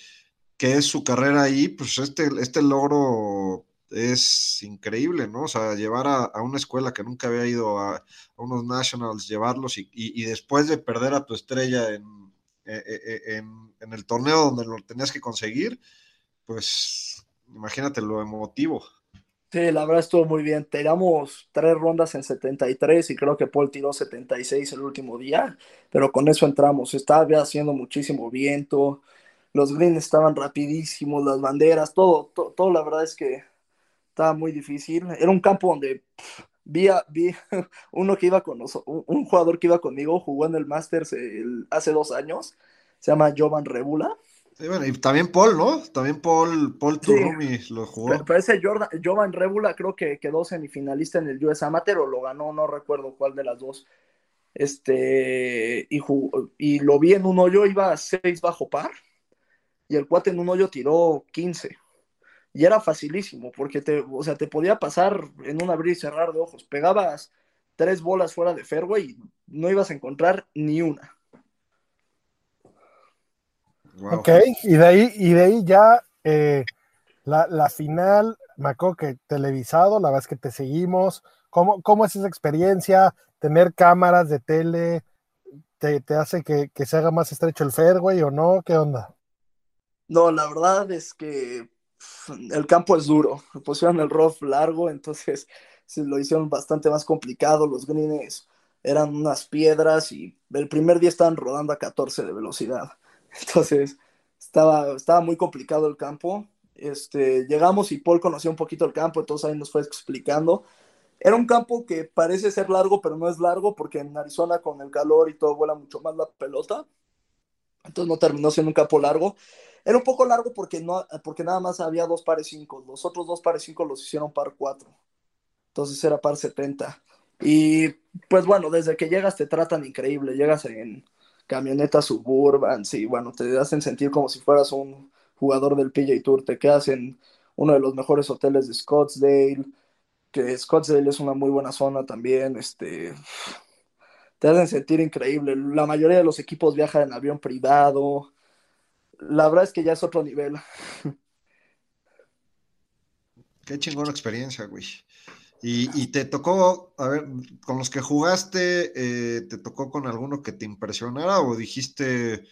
es su carrera ahí, pues este, este logro es increíble, ¿no? O sea, llevar a, una escuela que nunca había ido a, unos nationals, llevarlos y, después de perder a tu estrella en, eh, eh, eh, en, el torneo donde lo tenías que conseguir, pues imagínate lo emotivo. Sí, la verdad estuvo muy bien. Tiramos tres rondas en 73 y creo que Paul tiró 76 el último día, pero con eso entramos. Estaba haciendo muchísimo viento, los greens estaban rapidísimos, las banderas, todo, todo, la verdad es que estaba muy difícil. Era un campo donde vi, vi uno que iba con nosotros, un jugador que iba conmigo, jugó en el Masters hace dos años, se llama Jovan Rebula y también Paul, ¿no? También Paul, Paul Turumi lo jugó. Pero, ese Jordan, Jovan Rebula creo que quedó semifinalista en el US Amateur o lo ganó, no recuerdo cuál de las dos. Este, y, y lo vi en un hoyo, iba a 6 bajo par, y el cuate en un hoyo tiró 15. Y era facilísimo, porque te, o sea, te podía pasar en un abrir y cerrar de ojos. Pegabas tres bolas fuera de fairway y no ibas a encontrar ni una. Ok, y de ahí, y de ahí ya eh, la, final, me acuerdo que televisado, la verdad es que te seguimos. ¿Cómo, cómo es esa experiencia? Tener cámaras de tele, ¿te, hace que, se haga más estrecho el fairway o no? ¿Qué onda? No, la verdad es que el campo es duro. Pusieron el rough largo, entonces se lo hicieron bastante más complicado. Los greens eran unas piedras y el primer día estaban rodando a 14 de velocidad. Entonces, estaba, estaba muy complicado el campo. Este, llegamos y Paul conocía un poquito el campo, entonces ahí nos fue explicando. Era un campo que parece ser largo, pero no es largo porque en Arizona con el calor y todo vuela mucho más la pelota. Entonces no terminó siendo un campo largo. Era un poco largo porque, no, porque nada más había dos pares 5. Los otros dos pares 5 los hicieron par 4. Entonces era par 70. Y pues bueno, desde que llegas te tratan increíble. Llegas en, camionetas suburban, sí, bueno, te hacen sentir como si fueras un jugador del PJ Tour, te quedas en uno de los mejores hoteles de Scottsdale, que Scottsdale es una muy buena zona también, este, te hacen sentir increíble, la mayoría de los equipos viajan en avión privado, la verdad es que ya es otro nivel. Qué chingona experiencia, güey. Y, te tocó, a ver, con los que jugaste, eh, ¿te tocó con alguno que te impresionara o dijiste,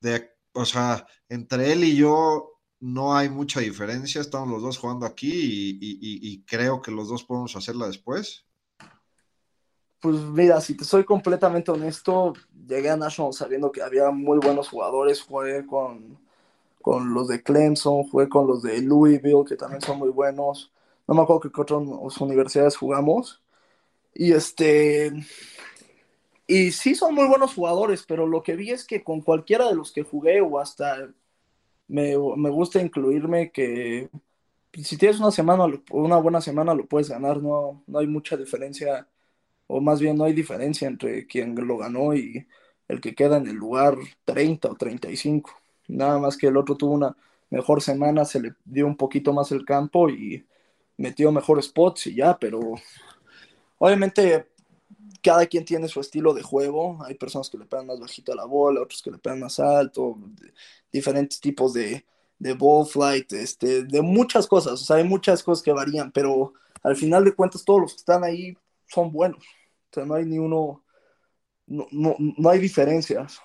de, o sea, entre él y yo no hay mucha diferencia, estamos los dos jugando aquí y, creo que los dos podemos hacerla después? Pues mira, si te soy completamente honesto, llegué a National sabiendo que había muy buenos jugadores, jugué con, con los de Clemson, jugué con los de Louisville, que también son muy buenos no me acuerdo qué otras universidades jugamos. Y este. Y sí son muy buenos jugadores, pero lo que vi es que con cualquiera de los que jugué, o hasta me, gusta incluirme que si tienes una semana, una buena semana, lo puedes ganar. No, no hay mucha diferencia, o más bien no hay diferencia entre quien lo ganó y el que queda en el lugar 30 o 35. Nada más que el otro tuvo una mejor semana, se le dio un poquito más el campo y metió mejores spots y ya, pero obviamente cada quien tiene su estilo de juego. Hay personas que le pegan más bajito a la bola, otros que le pegan más alto, diferentes tipos de, de ball flight, este, de muchas cosas. O sea, hay muchas cosas que varían, pero al final de cuentas todos los que están ahí son buenos. O sea, no hay ni uno, no, no, no hay diferencias.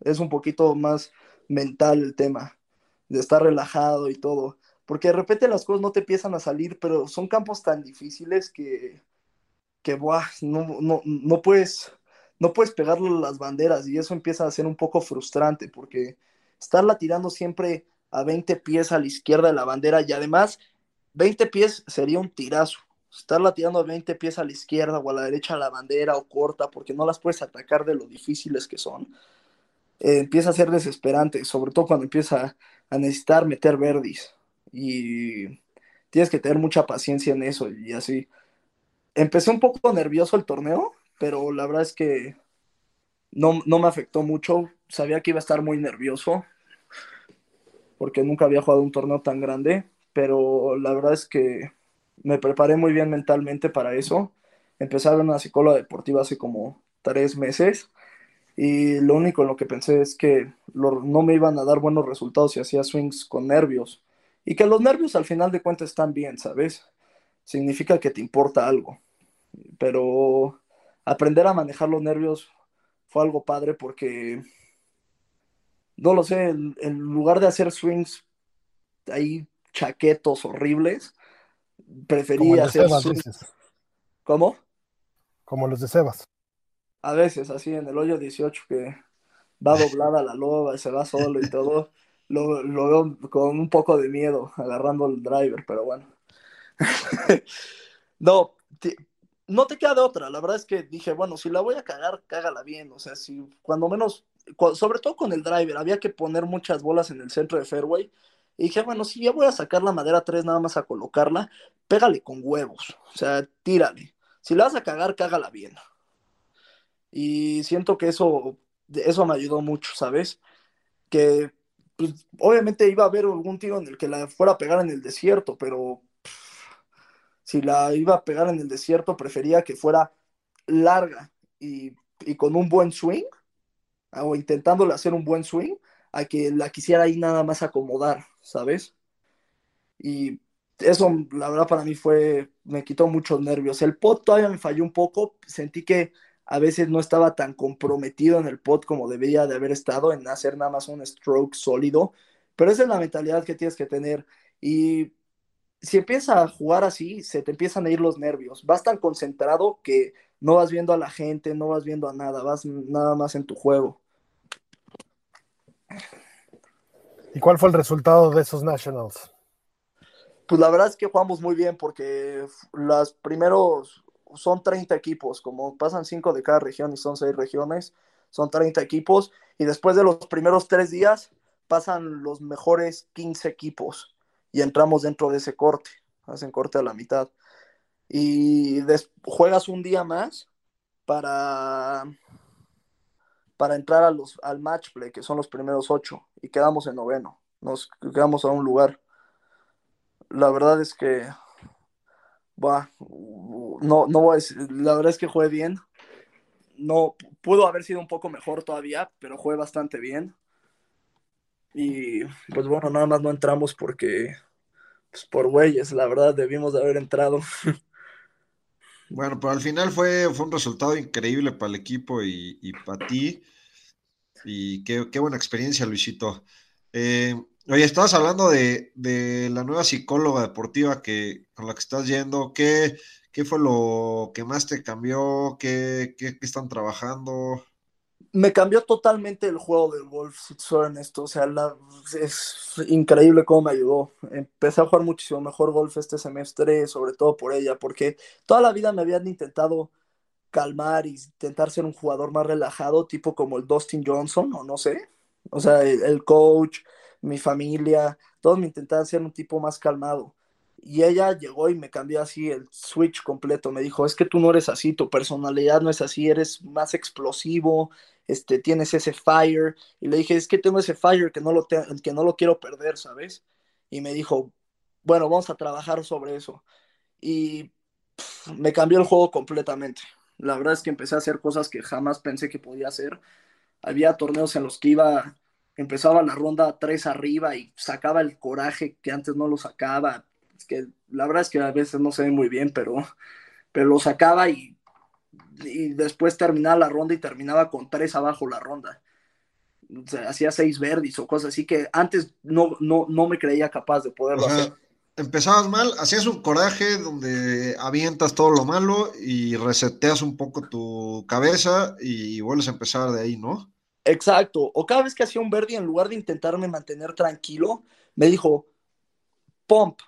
Es un poquito más mental el tema, de estar relajado y todo porque de repente las cosas no te empiezan a salir, pero son campos tan difíciles que, que no, no, no, puedes, no puedes pegarle las banderas y eso empieza a ser un poco frustrante porque estarla tirando siempre a 20 pies a la izquierda de la bandera y además 20 pies sería un tirazo. Estarla tirando 20 pies a la izquierda o a la derecha a la bandera o corta porque no las puedes atacar de lo difíciles que son, eh, empieza a ser desesperante, sobre todo cuando empieza a necesitar meter verdis. Y tienes que tener mucha paciencia en eso y así. Empecé un poco nervioso el torneo, pero la verdad es que no, no me afectó mucho. Sabía que iba a estar muy nervioso porque nunca había jugado un torneo tan grande, pero la verdad es que me preparé muy bien mentalmente para eso. Empecé a ver una psicóloga deportiva hace como tres meses y lo único en lo que pensé es que no me iban a dar buenos resultados si hacía swings con nervios. Y que los nervios al final de cuentas están bien, ¿sabes? Significa que te importa algo. Pero aprender a manejar los nervios fue algo padre porque, no lo sé, en, lugar de hacer swings ahí chaquetos horribles, prefería hacer swings. ¿Cómo? Como los de Sebas. A veces, así en el hoyo 18 que va doblada la loba y se va solo y todo, lo, lo veo con un poco de miedo agarrando el driver, pero bueno. no, no te queda de otra. La verdad es que dije, bueno, si la voy a cagar, cágala bien. O sea, si cuando menos, sobre todo con el driver, había que poner muchas bolas en el centro de fairway. Y dije, bueno, si ya voy a sacar la madera 3 nada más a colocarla, pégale con huevos. O sea, tírale. Si la vas a cagar, cágala bien. Y siento que eso, eso me ayudó mucho, ¿sabes? Que pues, obviamente iba a haber algún tiro en el que la fuera a pegar en el desierto, pero si la iba a pegar en el desierto, prefería que fuera larga y, con un buen swing, o intentándole hacer un buen swing, a que la quisiera ahí nada más acomodar, ¿sabes? Y eso, la verdad, para mí fue, me quitó muchos nervios. El pot todavía me falló un poco, sentí que a veces no estaba tan comprometido en el pot como debería de haber estado en hacer nada más un stroke sólido, pero esa es la mentalidad que tienes que tener. Y si empiezas a jugar así, se te empiezan a ir los nervios. Vas tan concentrado que no vas viendo a la gente, no vas viendo a nada, vas nada más en tu juego. ¿Y cuál fue el resultado de esos Nationals? Pues la verdad es que jugamos muy bien porque los primeros son 30 equipos, como pasan 5 de cada región y son 6 regiones, son 30 equipos y después de los primeros 3 días pasan los mejores 15 equipos y entramos dentro de ese corte, hacen corte a la mitad. Y juegas un día más para, para entrar a los, al match play, que son los primeros ocho, y quedamos en noveno, nos quedamos a un lugar. La verdad es que, no, no voy a decir, la verdad es que jugué bien. No, pudo haber sido un poco mejor todavía, pero jugué bastante bien. Y pues bueno, nada más no entramos porque, pues por güeyes, la verdad debimos de haber entrado. Bueno, pero al final fue, fue un resultado increíble para el equipo y, para ti. Y qué, buena experiencia, Luisito. Eh, oye, estabas hablando de, la nueva psicóloga deportiva que, con la que estás yendo. ¿Qué, qué fue lo que más te cambió? ¿Qué, qué, qué están trabajando? Me cambió totalmente el juego del golf, si soy honesto. O sea, es increíble cómo me ayudó. Empecé a jugar muchísimo mejor golf este semestre, sobre todo por ella, porque toda la vida me habían intentado calmar y intentar ser un jugador más relajado, tipo como el Dustin Johnson, o no sé. O sea, el coach, mi familia, todos me intentaban ser un tipo más calmado. Y ella llegó y me cambió así el switch completo. Me dijo, es que tú no eres así, tu personalidad no es así, eres más explosivo, este, tienes ese fire. Y le dije, es que tengo ese fire que no lo, que no lo quiero perder, ¿sabes? Y me dijo, bueno, vamos a trabajar sobre eso. Y me cambió el juego completamente. La verdad es que empecé a hacer cosas que jamás pensé que podía hacer. Había torneos en los que iba, empezaba la ronda tres arriba y sacaba el coraje que antes no lo sacaba. Que la verdad es que a veces no se ve muy bien, pero, pero lo sacaba y y después terminaba la ronda y terminaba con tres abajo la ronda. O sea, hacía seis verdes o cosas así que antes no, no, no me creía capaz de poderlo hacer. Empezabas mal, hacías un coraje donde avientas todo lo malo y reseteas un poco tu cabeza y vuelves a empezar de ahí, ¿no? Exacto. O cada vez que hacía un verde, en lugar de intentarme mantener tranquilo, me dijo,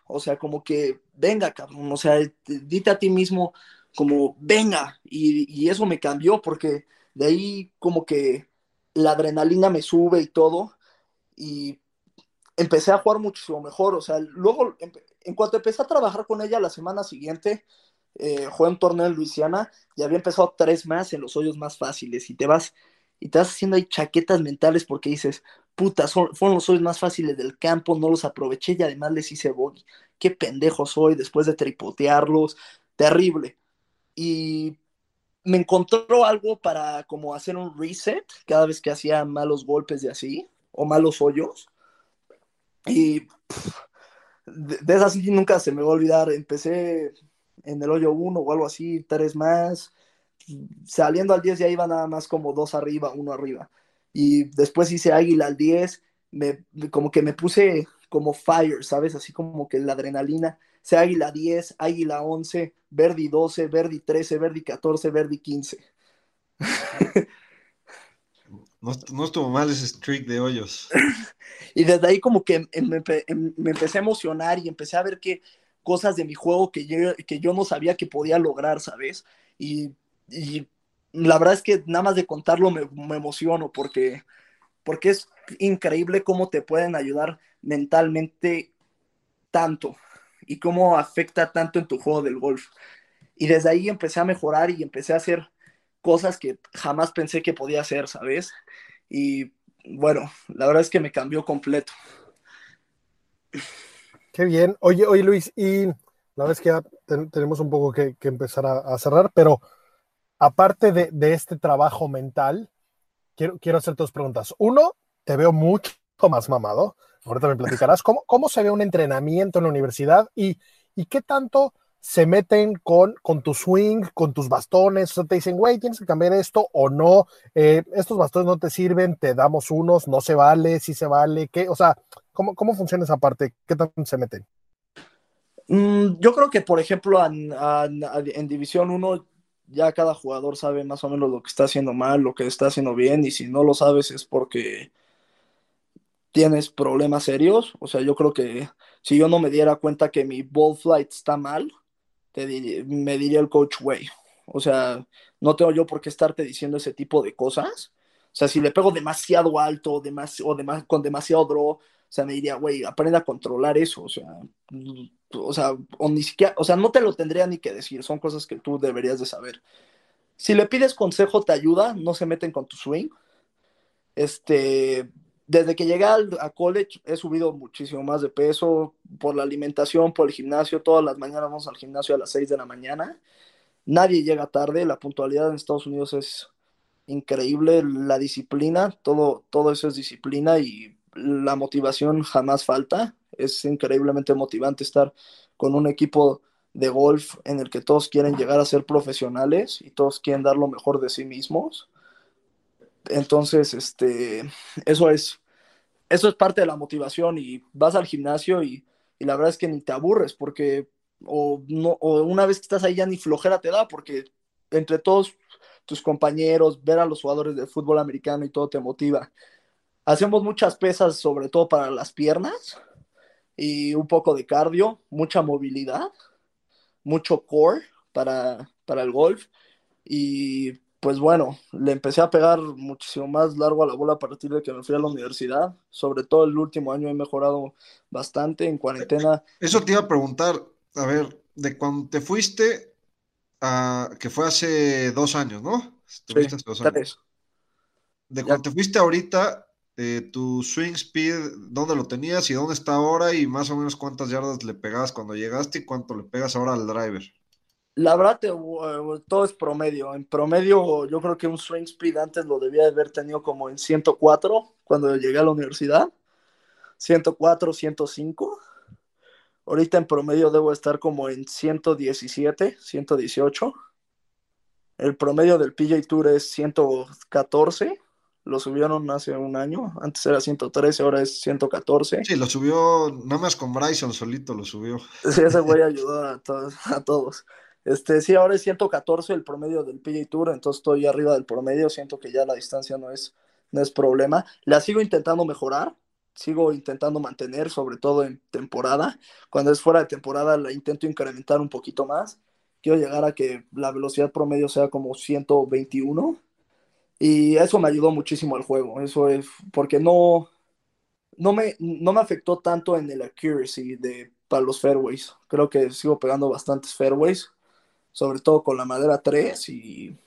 o sea, como que venga, cabrón, o sea, dite a ti mismo como, venga, y, eso me cambió porque de ahí como que la adrenalina me sube y todo, y empecé a jugar muchísimo mejor, o sea, luego, en cuanto empecé a trabajar con ella la semana siguiente, eh, jugué un torneo en Luisiana y había empezado tres más en los hoyos más fáciles y te vas y te vas haciendo ahí chaquetas mentales porque dices, puta, fueron los hoyos más fáciles del campo, no los aproveché y además les hice bogey. Qué pendejo soy después de tripotearlos, terrible. Y me encontró algo para como hacer un reset cada vez que hacía malos golpes de así o malos hoyos. Y de, de esas nunca se me va a olvidar. Empecé en el hoyo 1 o algo así, tres más. Saliendo al 10 ya iba nada más como dos arriba, uno arriba. Y después hice águila al 10, me, como que me puse como fire, ¿sabes? Así como que la adrenalina. Se águila 10, águila 11, verdi 12, verdi 13, verdi 14, verdi 15. No, no, estuvo mal ese streak de hoyos. y desde ahí como que me, me, empecé a emocionar y empecé a ver que cosas de mi juego que yo, que yo no sabía que podía lograr, ¿sabes? Y, y la verdad es que nada más de contarlo me, emociono porque, porque es increíble cómo te pueden ayudar mentalmente tanto y cómo afecta tanto en tu juego del golf. Y desde ahí empecé a mejorar y empecé a hacer cosas que jamás pensé que podía hacer, ¿sabes? Y bueno, la verdad es que me cambió completo. Qué bien. Oye, oye Luis, y la verdad es que ya tenemos un poco que, empezar a, cerrar, pero aparte de, de, este trabajo mental, quiero, quiero hacer dos preguntas. Uno, te veo mucho más mamado. Ahorita me platicarás cómo, cómo se ve un entrenamiento en la universidad y, y qué tanto se meten con, con tu swing, con tus bastones, te dicen, güey, tienes que cambiar esto o no, eh, estos bastones no te sirven, te damos unos, no se vale, sí se vale, ¿qué? O sea, ¿cómo, cómo funciona esa parte? ¿Qué tanto se meten? Mm, yo creo que, por ejemplo, en, en, en División 1 ya cada jugador sabe más o menos lo que está haciendo mal, lo que está haciendo bien, y si no lo sabes es porque tienes problemas serios. O sea, yo creo que si yo no me diera cuenta que mi ball flight está mal, te me diría el coach, güey. O sea, no tengo yo por qué estarte diciendo ese tipo de cosas. O sea, si le pego demasiado alto demas o demas con demasiado draw, sea, me diría, güey, aprende a controlar eso. O sea, o sea, o ni siquiera, o sea, no te lo tendría ni que decir. Son cosas que tú deberías de saber. Si le pides consejo, te ayuda, no se meten con tu swing. Este, desde que llegué al, a college he subido muchísimo más de peso por la alimentación, por el gimnasio. Todas las mañanas vamos al gimnasio a las 6 de la mañana. Nadie llega tarde. La puntualidad en Estados Unidos es increíble. La disciplina, todo, todo eso es disciplina y la motivación jamás falta. Es increíblemente motivante estar con un equipo de golf en el que todos quieren llegar a ser profesionales y todos quieren dar lo mejor de sí mismos. Entonces, este, eso es, eso es parte de la motivación y vas al gimnasio y, y la verdad es que ni te aburres porque o, o una vez que estás ahí ya ni flojera te da porque entre todos tus compañeros, ver a los jugadores de fútbol americano y todo te motiva. Hacemos muchas pesas, sobre todo para las piernas y un poco de cardio, mucha movilidad, mucho core para, para el golf y pues bueno, le empecé a pegar muchísimo más largo a la bola a partir de que me fui a la universidad. Sobre todo el último año he mejorado bastante en cuarentena. Eso te iba a preguntar, a ver, de cuando te fuiste, a, que fue hace dos años, ¿no? Sí, hace dos años. De cuando ya. te fuiste ahorita, eh, tu swing speed, ¿dónde lo tenías y dónde está ahora? Y más o menos cuántas yardas le pegabas cuando llegaste y cuánto le pegas ahora al driver. La verdad, te, uh, todo es promedio. En promedio, yo creo que un swing speed antes lo debía haber tenido como en 104 cuando llegué a la universidad. 104, 105. Ahorita en promedio debo estar como en 117, 118. El promedio del PJ Tour es 114. Lo subieron hace un año. Antes era 113, ahora es 114. Sí, lo subió, nada más con Bryson solito lo subió. Sí, ese güey ayudó a todos. A todos. Este, sí, ahora es 114 el promedio del PJ Tour, entonces estoy arriba del promedio, siento que ya la distancia no es, no es problema. La sigo intentando mejorar, sigo intentando mantener, sobre todo en temporada. Cuando es fuera de temporada la intento incrementar un poquito más. Quiero llegar a que la velocidad promedio sea como 121 y eso me ayudó muchísimo al juego. Eso es porque no, no, me, no me afectó tanto en el accuracy de, para los fairways. Creo que sigo pegando bastantes fairways, sobre todo con la madera 3 y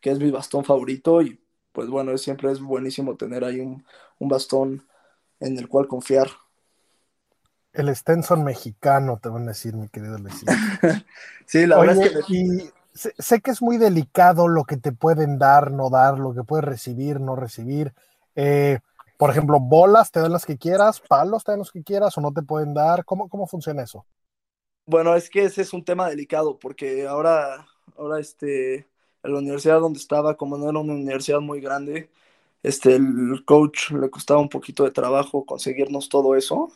que es mi bastón favorito y pues bueno, siempre es buenísimo tener ahí un, un bastón en el cual confiar. El Stenson mexicano, te van a decir, mi querido Leslie. sí, la verdad es que... Y sé, que es muy delicado lo que te pueden dar, no dar, lo que puedes recibir, no recibir. Eh, por ejemplo, bolas te dan las que quieras, palos te dan los que quieras o no te pueden dar. ¿Cómo, cómo funciona eso? Bueno, es que ese es un tema delicado porque ahora, ahora este, en la universidad donde estaba, como no era una universidad muy grande, este, el coach le costaba un poquito de trabajo conseguirnos todo eso.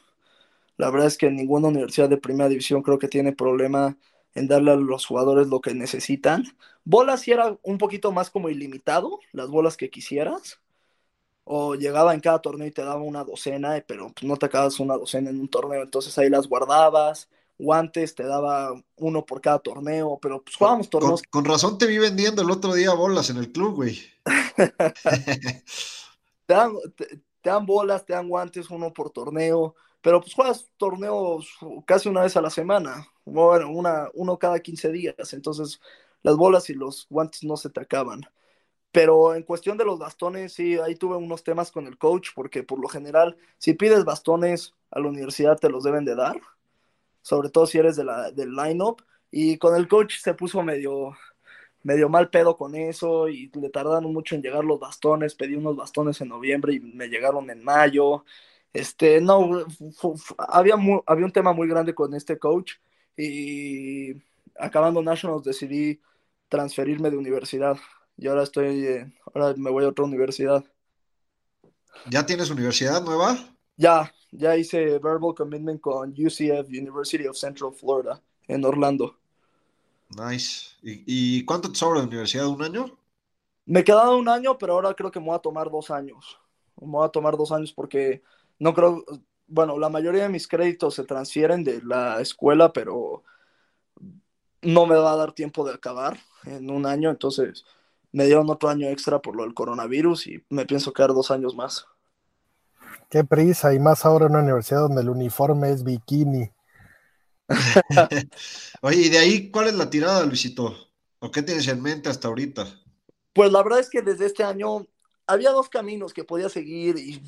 La verdad es que ninguna universidad de primera división creo que tiene problema en darle a los jugadores lo que necesitan. Bolas sí era un poquito más como ilimitado, las bolas que quisieras. O llegaba en cada torneo y te daba una docena, pero pues no te acabas una docena en un torneo, entonces ahí las guardabas. Guantes te daba uno por cada torneo, pero pues jugábamos torneos. Con, con razón te vi vendiendo el otro día bolas en el club, güey. te, dan, te, te dan bolas, te dan guantes, uno por torneo pero pues juegas torneos casi una vez a la semana, bueno, una, uno cada 15 días, entonces las bolas y los guantes no se te acaban. Pero en cuestión de los bastones, sí, ahí tuve unos temas con el coach, porque por lo general, si pides bastones a la universidad, te los deben de dar, sobre todo si eres de la, del line-up, y con el coach se puso medio, medio mal pedo con eso, y le tardaron mucho en llegar los bastones, pedí unos bastones en noviembre y me llegaron en mayo, este, no, había, había un tema muy grande con este coach y acabando Nationals decidí transferirme de universidad y ahora estoy, eh, ahora me voy a otra universidad. ¿Ya tienes universidad nueva? Ya, ya hice verbal commitment con UCF, University of Central Florida, en Orlando. Nice. ¿Y, y cuánto te sobra de universidad? ¿Un año? Me quedaba un año, pero ahora creo que me voy a tomar dos años. Me voy a tomar dos años porque no creo, bueno, la mayoría de mis créditos se transfieren de la escuela, pero no me va a dar tiempo de acabar en un año, entonces me dieron otro año extra por lo del coronavirus y me pienso quedar dos años más. Qué prisa, y más ahora en una universidad donde el uniforme es bikini. Oye, y de ahí, ¿cuál es la tirada, Luisito? ¿O qué tienes en mente hasta ahorita? Pues la verdad es que desde este año había dos caminos que podía seguir y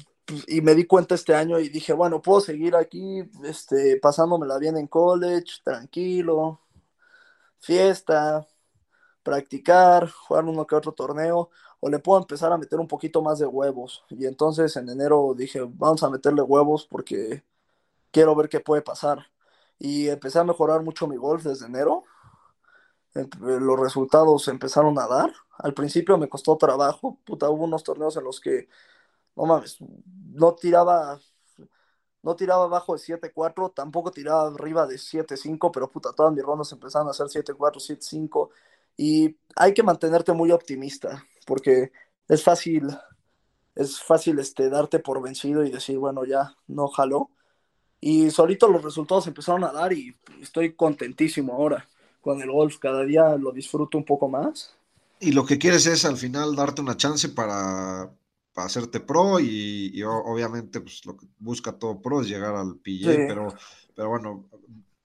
y me di cuenta este año y dije, bueno, puedo seguir aquí, este, pasándomela bien en college, tranquilo, fiesta, practicar, jugar uno que otro torneo, o le puedo empezar a meter un poquito más de huevos. Y entonces en enero dije, vamos a meterle huevos porque quiero ver qué puede pasar. Y empecé a mejorar mucho mi golf desde enero. Los resultados empezaron a dar. Al principio me costó trabajo, puta, hubo unos torneos en los que no mames, no tiraba, no tiraba abajo de 7-4, tampoco tiraba arriba de 7-5, pero puta, todas mis rondas empezaron a ser 7-4, 7-5, y hay que mantenerte muy optimista, porque es fácil, es fácil este, darte por vencido y decir, bueno, ya, no jaló, y solito los resultados empezaron a dar y estoy contentísimo ahora con el golf, cada día lo disfruto un poco más. Y lo que quieres es al final darte una chance para, para hacerte pro y, y, obviamente pues lo que busca todo pro es llegar al PGA, sí. pero, pero bueno,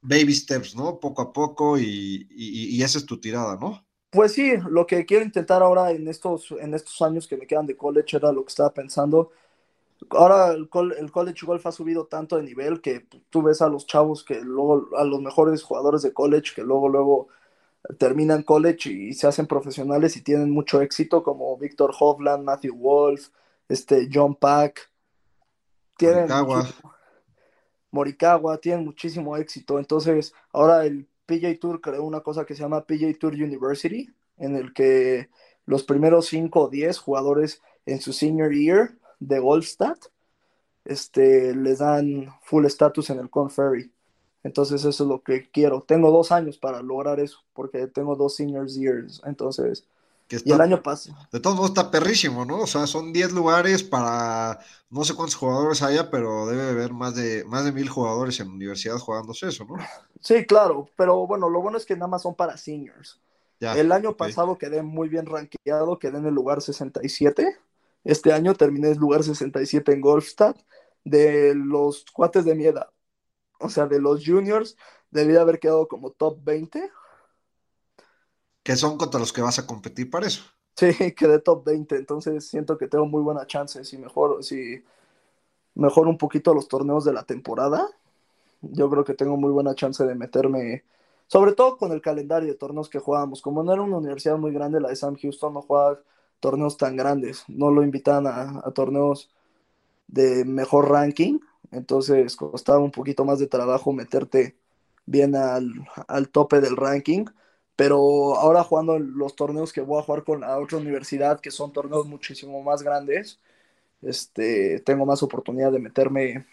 baby steps, ¿no? Poco a poco y, y, y, esa es tu tirada, ¿no? Pues sí, lo que quiero intentar ahora en estos, en estos años que me quedan de college era lo que estaba pensando. Ahora el, el college golf ha subido tanto de nivel que tú ves a los chavos que luego, a los mejores jugadores de college que luego, luego terminan college y se hacen profesionales y tienen mucho éxito, como Víctor Hovland, Matthew Wolf, este, John Pack. Tienen Morikawa. Morikawa, tienen muchísimo éxito. Entonces, ahora el PJ Tour creó una cosa que se llama PJ Tour University, en el que los primeros 5 o 10 jugadores en su senior year de Goldstat este, les dan full status en el Conferry. Entonces eso es lo que quiero. Tengo dos años para lograr eso, porque tengo dos seniors years. Entonces Que y el año pasado. De todos modos está perrísimo, ¿no? O sea, son 10 lugares para no sé cuántos jugadores haya, pero debe haber más de, más de mil jugadores en la universidad jugándose eso, ¿no? Sí, claro, pero bueno, lo bueno es que nada más son para seniors. el año pasado quedé muy bien rankeado, quedé en el lugar 67. Este año terminé en el lugar 67 en Golfstad. De los cuates de mi edad, o sea, de los juniors, debía haber quedado como top 20 que son contra los que vas a competir para eso. Sí, quedé top 20, entonces siento que tengo muy buena chance. Si mejor, si un poquito los torneos de la temporada, yo creo que tengo muy buena chance de meterme, sobre todo con el calendario de torneos que jugábamos. Como no era una universidad muy grande, la de Sam Houston no jugaba torneos tan grandes, no lo invitan a, torneos de mejor ranking, entonces costaba un poquito más de trabajo meterte bien al, al tope del ranking pero ahora jugando los torneos que voy a jugar con la otra universidad, que son torneos muchísimo más grandes, este, tengo más oportunidad de meterme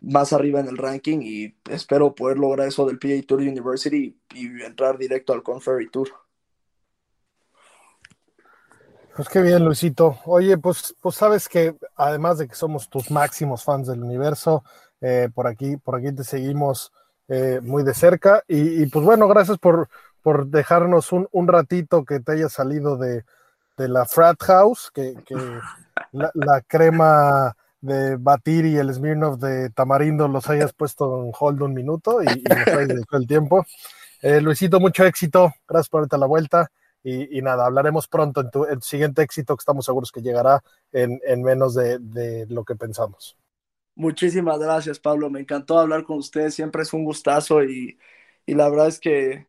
más arriba en el ranking y espero poder lograr eso del PA Tour University y, entrar directo al Conferry Tour. Pues qué bien, Luisito. Oye, pues, pues sabes que además de que somos tus máximos fans del universo, eh, por aquí, por aquí te seguimos eh, muy de cerca. Y, pues bueno, gracias por, por dejarnos un, un, ratito que te haya salido de, de la Frat House, que, que la, crema de batir y el Smirnoff de tamarindo los hayas puesto en hold un minuto y, y nos hayas el tiempo. Eh, Luisito, mucho éxito. Gracias por darte la vuelta. Y, nada, hablaremos pronto en tu, siguiente éxito que estamos seguros que llegará en, en menos de, de, lo que pensamos. Muchísimas gracias, Pablo. Me encantó hablar con ustedes. Siempre es un gustazo y, la verdad es que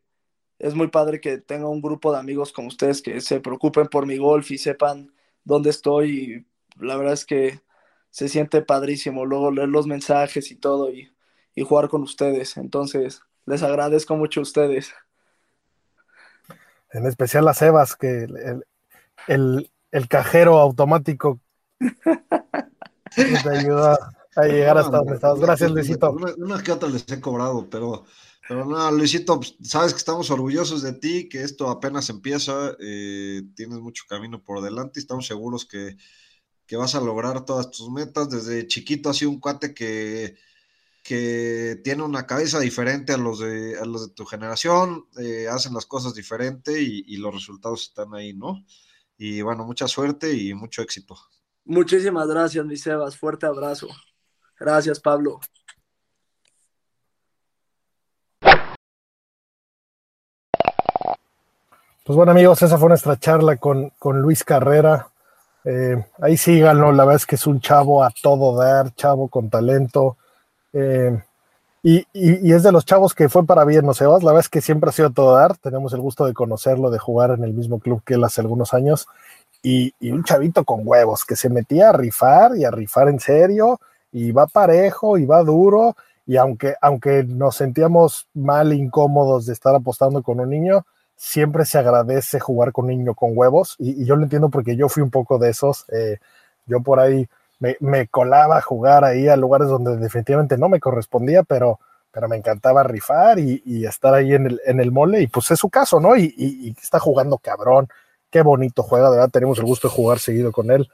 es muy padre que tenga un grupo de amigos como ustedes que se preocupen por mi golf y sepan dónde estoy. Y la verdad es que se siente padrísimo luego leer los mensajes y todo y, jugar con ustedes. Entonces, les agradezco mucho a ustedes. En especial a Sebas, que el, el cajero automático te ayuda a llegar hasta donde estamos. Gracias, Luisito. Unas que otras les he cobrado, pero, pero no, Luisito, pues, sabes que estamos orgullosos de ti, que esto apenas empieza, eh, tienes mucho camino por delante y estamos seguros que, que, vas a lograr todas tus metas. Desde chiquito ha sido un cuate que, que tiene una cabeza diferente a los de, a los de tu generación, eh, hacen las cosas diferente y, y los resultados están ahí, ¿no? Y bueno, mucha suerte y mucho éxito. Muchísimas gracias, mi Sebas. Fuerte abrazo. Gracias, Pablo. Pues bueno, amigos, esa fue nuestra charla con, Luis Carrera. Eh, ahí síganlo, la verdad es que es un chavo a todo dar, chavo con talento. Eh, y, es de los chavos que fue para bien, no sé, la verdad es que siempre ha sido todo dar. Tenemos el gusto de conocerlo, de jugar en el mismo club que él hace algunos años. Y, y un chavito con huevos que se metía a rifar y a rifar en serio y va parejo y va duro y aunque, aunque nos sentíamos mal, incómodos de estar apostando con un niño, siempre se agradece jugar con niño con huevos y, yo lo entiendo porque yo fui un poco de esos, eh, yo por ahí me, colaba a jugar ahí a lugares donde definitivamente no me correspondía, pero, pero me encantaba rifar y, estar ahí en el, en el mole y pues es su caso, ¿no? Y, y está jugando cabrón, qué bonito juega, de verdad tenemos el gusto de jugar seguido con él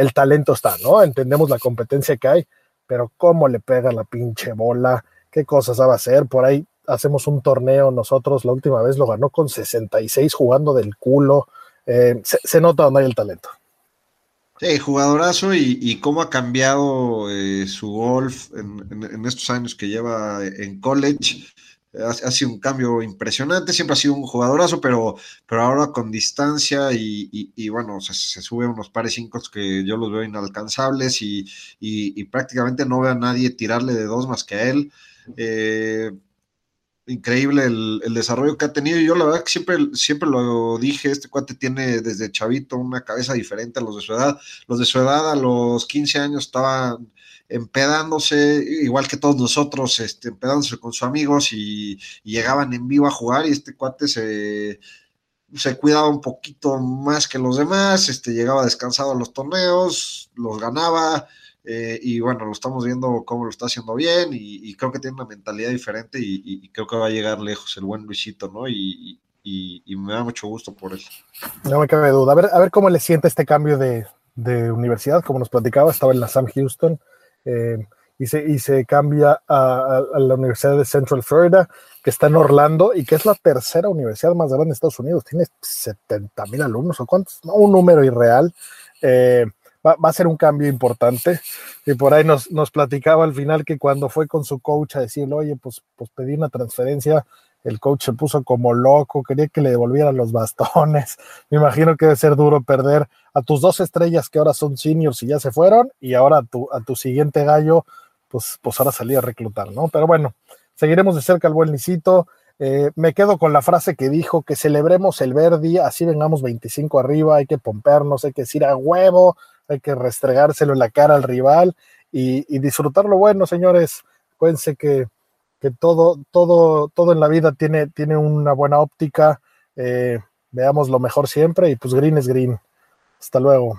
el talento está, ¿no? Entendemos la competencia que hay, pero cómo le pega la pinche bola, qué cosas sabe hacer. Por ahí hacemos un torneo nosotros, la última vez lo ganó con 66 jugando del culo. Eh, se, nota dónde hay el talento. Sí, jugadorazo y, cómo ha cambiado eh, su golf en, estos años que lleva en college ha, sido un cambio impresionante, siempre ha sido un jugadorazo, pero, pero ahora con distancia y, bueno, se, sube unos pares cinco que yo los veo inalcanzables y, prácticamente no veo a nadie tirarle de dos más que a él. Eh, increíble el, desarrollo que ha tenido. Yo la verdad que siempre, siempre lo dije, este cuate tiene desde chavito una cabeza diferente a los de su edad. Los de su edad a los 15 años estaban empedándose, igual que todos nosotros, este, empedándose con sus amigos y, llegaban en vivo a jugar y este cuate se, se cuidaba un poquito más que los demás, este, llegaba descansado a los torneos, los ganaba, eh, y bueno, lo estamos viendo cómo lo está haciendo bien y, creo que tiene una mentalidad diferente y, creo que va a llegar lejos el buen Luisito, ¿no? Y, y, me da mucho gusto por él. No me cabe duda. A ver, a ver cómo le siente este cambio de, universidad, como nos platicaba, estaba en la Sam Houston eh, y, se, y se cambia a, la Universidad de Central Florida, que está en Orlando y que es la tercera universidad más grande de Estados Unidos. Tiene 70 mil alumnos o cuántos, no, un número irreal. Eh, va, a ser un cambio importante. Y por ahí nos, nos platicaba al final que cuando fue con su coach a decirle, oye, pues, pues pedí una transferencia, el coach se puso como loco, quería que le devolvieran los bastones. Me imagino que debe ser duro perder a tus dos estrellas que ahora son seniors y ya se fueron, y ahora a tu, a tu siguiente gallo, pues, pues ahora salí a reclutar, ¿no? Pero bueno, seguiremos de cerca al buen Licito. Eh, me quedo con la frase que dijo, que celebremos el Verdi, así vengamos 25 arriba, hay que pompernos, hay que decir a huevo, hay que restregárselo en la cara al rival y, disfrutar lo bueno, señores. Acuérdense que, que, todo, todo, todo en la vida tiene, tiene una buena óptica. Eh, veamos lo mejor siempre y pues green es green. Hasta luego.